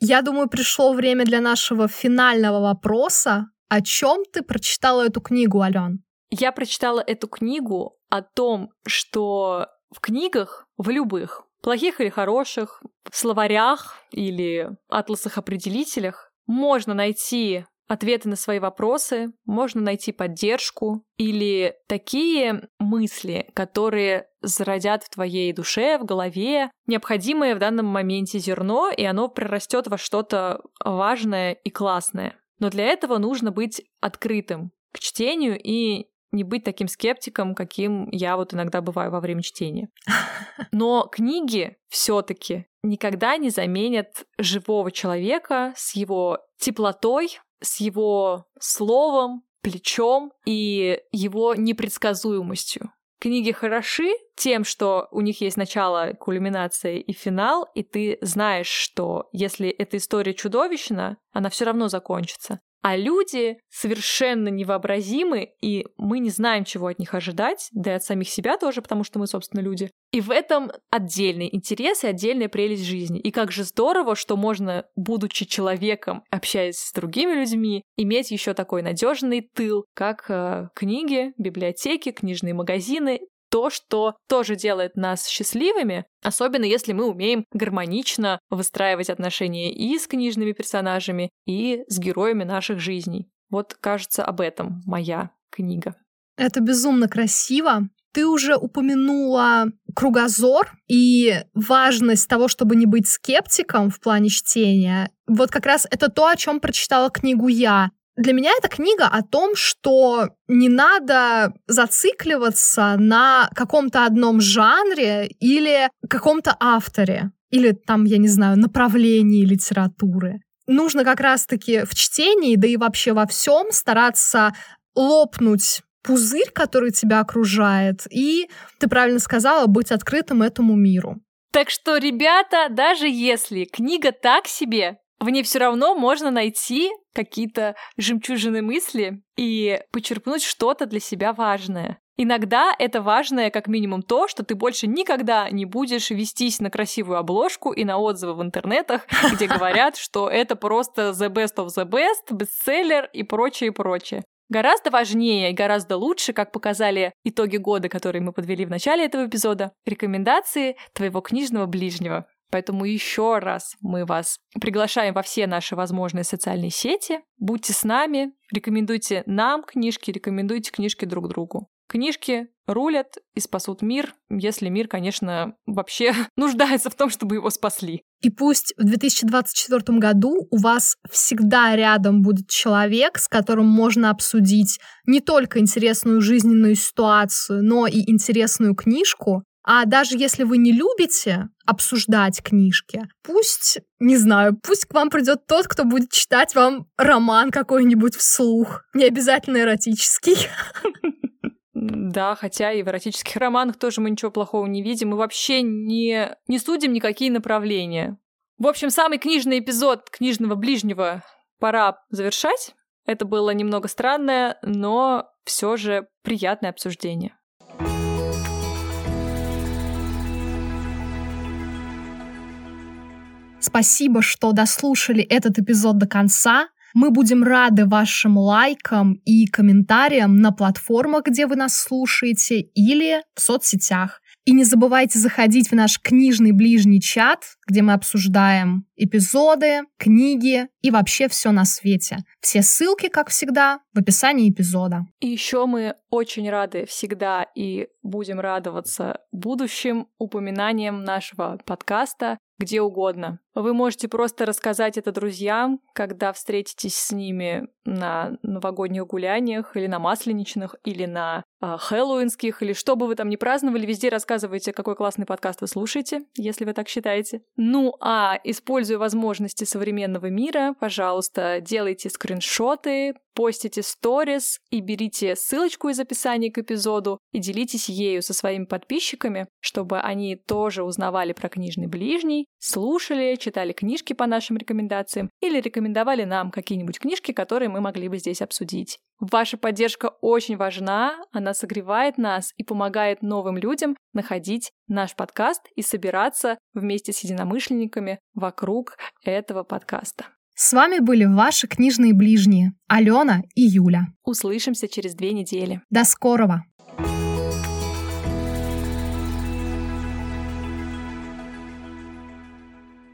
Я думаю, пришло время для нашего финального вопроса. О чем ты прочитала эту книгу, Ален?
Я прочитала эту книгу о том, что в книгах, в любых, плохих или хороших, словарях или атласах-определителях можно найти ответы на свои вопросы, можно найти поддержку или такие мысли, которые зародят в твоей душе, в голове необходимое в данном моменте зерно, и оно прорастет во что-то важное и классное. Но для этого нужно быть открытым к чтению и не быть таким скептиком, каким я вот иногда бываю во время чтения. <laughs> Но книги все-таки никогда не заменят живого человека с его теплотой, с его словом, плечом и его непредсказуемостью. Книги хороши тем, что у них есть начало, кульминация и финал, и ты знаешь, что если эта история чудовищна, она все равно закончится. А люди совершенно невообразимы, и мы не знаем, чего от них ожидать, да и от самих себя тоже, потому что мы, собственно, люди. И в этом отдельный интерес и отдельная прелесть жизни. И как же здорово, что можно, будучи человеком, общаясь с другими людьми, иметь еще такой надежный тыл, как э, книги, библиотеки, книжные магазины то, что тоже делает нас счастливыми, особенно если мы умеем гармонично выстраивать отношения и с книжными персонажами, и с героями наших жизней. Вот, кажется, об этом моя книга.
Это безумно красиво. Ты уже упомянула кругозор и важность того, чтобы не быть скептиком в плане чтения. Вот как раз это то, о чем прочитала книгу я. Для меня эта книга о том, что не надо зацикливаться на каком-то одном жанре или каком-то авторе, или там, я не знаю, направлении литературы. Нужно как раз-таки в чтении, да и вообще во всем стараться лопнуть пузырь, который тебя окружает, и, ты правильно сказала, быть открытым этому миру.
Так что, ребята, даже если книга так себе, в ней все равно можно найти какие-то жемчужины мысли и почерпнуть что-то для себя важное. Иногда это важное как минимум то, что ты больше никогда не будешь вестись на красивую обложку и на отзывы в интернетах, где говорят, что это просто the best of the best, бестселлер и прочее, и прочее. Гораздо важнее и гораздо лучше, как показали итоги года, которые мы подвели в начале этого эпизода, рекомендации твоего книжного ближнего. Поэтому еще раз мы вас приглашаем во все наши возможные социальные сети. Будьте с нами, рекомендуйте нам книжки, рекомендуйте книжки друг другу. Книжки рулят и спасут мир, если мир, конечно, вообще <laughs> нуждается в том, чтобы его спасли.
И пусть в 2024 году у вас всегда рядом будет человек, с которым можно обсудить не только интересную жизненную ситуацию, но и интересную книжку, а даже если вы не любите обсуждать книжки, пусть, не знаю, пусть к вам придет тот, кто будет читать вам роман какой-нибудь вслух. Не обязательно эротический.
Да, хотя и в эротических романах тоже мы ничего плохого не видим. Мы вообще не, не судим никакие направления. В общем, самый книжный эпизод книжного ближнего пора завершать. Это было немного странное, но все же приятное обсуждение.
Спасибо, что дослушали этот эпизод до конца. Мы будем рады вашим лайкам и комментариям на платформах, где вы нас слушаете, или в соцсетях. И не забывайте заходить в наш книжный ближний чат, где мы обсуждаем эпизоды, книги и вообще все на свете. Все ссылки, как всегда, в описании эпизода.
И еще мы очень рады всегда и будем радоваться будущим упоминаниям нашего подкаста где угодно. Вы можете просто рассказать это друзьям, когда встретитесь с ними на новогодних гуляниях или на масленичных, или на э, хэллоуинских, или что бы вы там ни праздновали, везде рассказывайте, какой классный подкаст вы слушаете, если вы так считаете. Ну а используя возможности современного мира, пожалуйста, делайте скриншоты, постите сторис и берите ссылочку из описания к эпизоду и делитесь ею со своими подписчиками, чтобы они тоже узнавали про книжный ближний, слушали, читали книжки по нашим рекомендациям или рекомендовали нам какие-нибудь книжки, которые мы могли бы здесь обсудить. Ваша поддержка очень важна, она согревает нас и помогает новым людям находить наш подкаст и собираться вместе с единомышленниками вокруг этого подкаста.
С вами были ваши книжные ближние Алена и Юля.
Услышимся через две недели.
До скорого!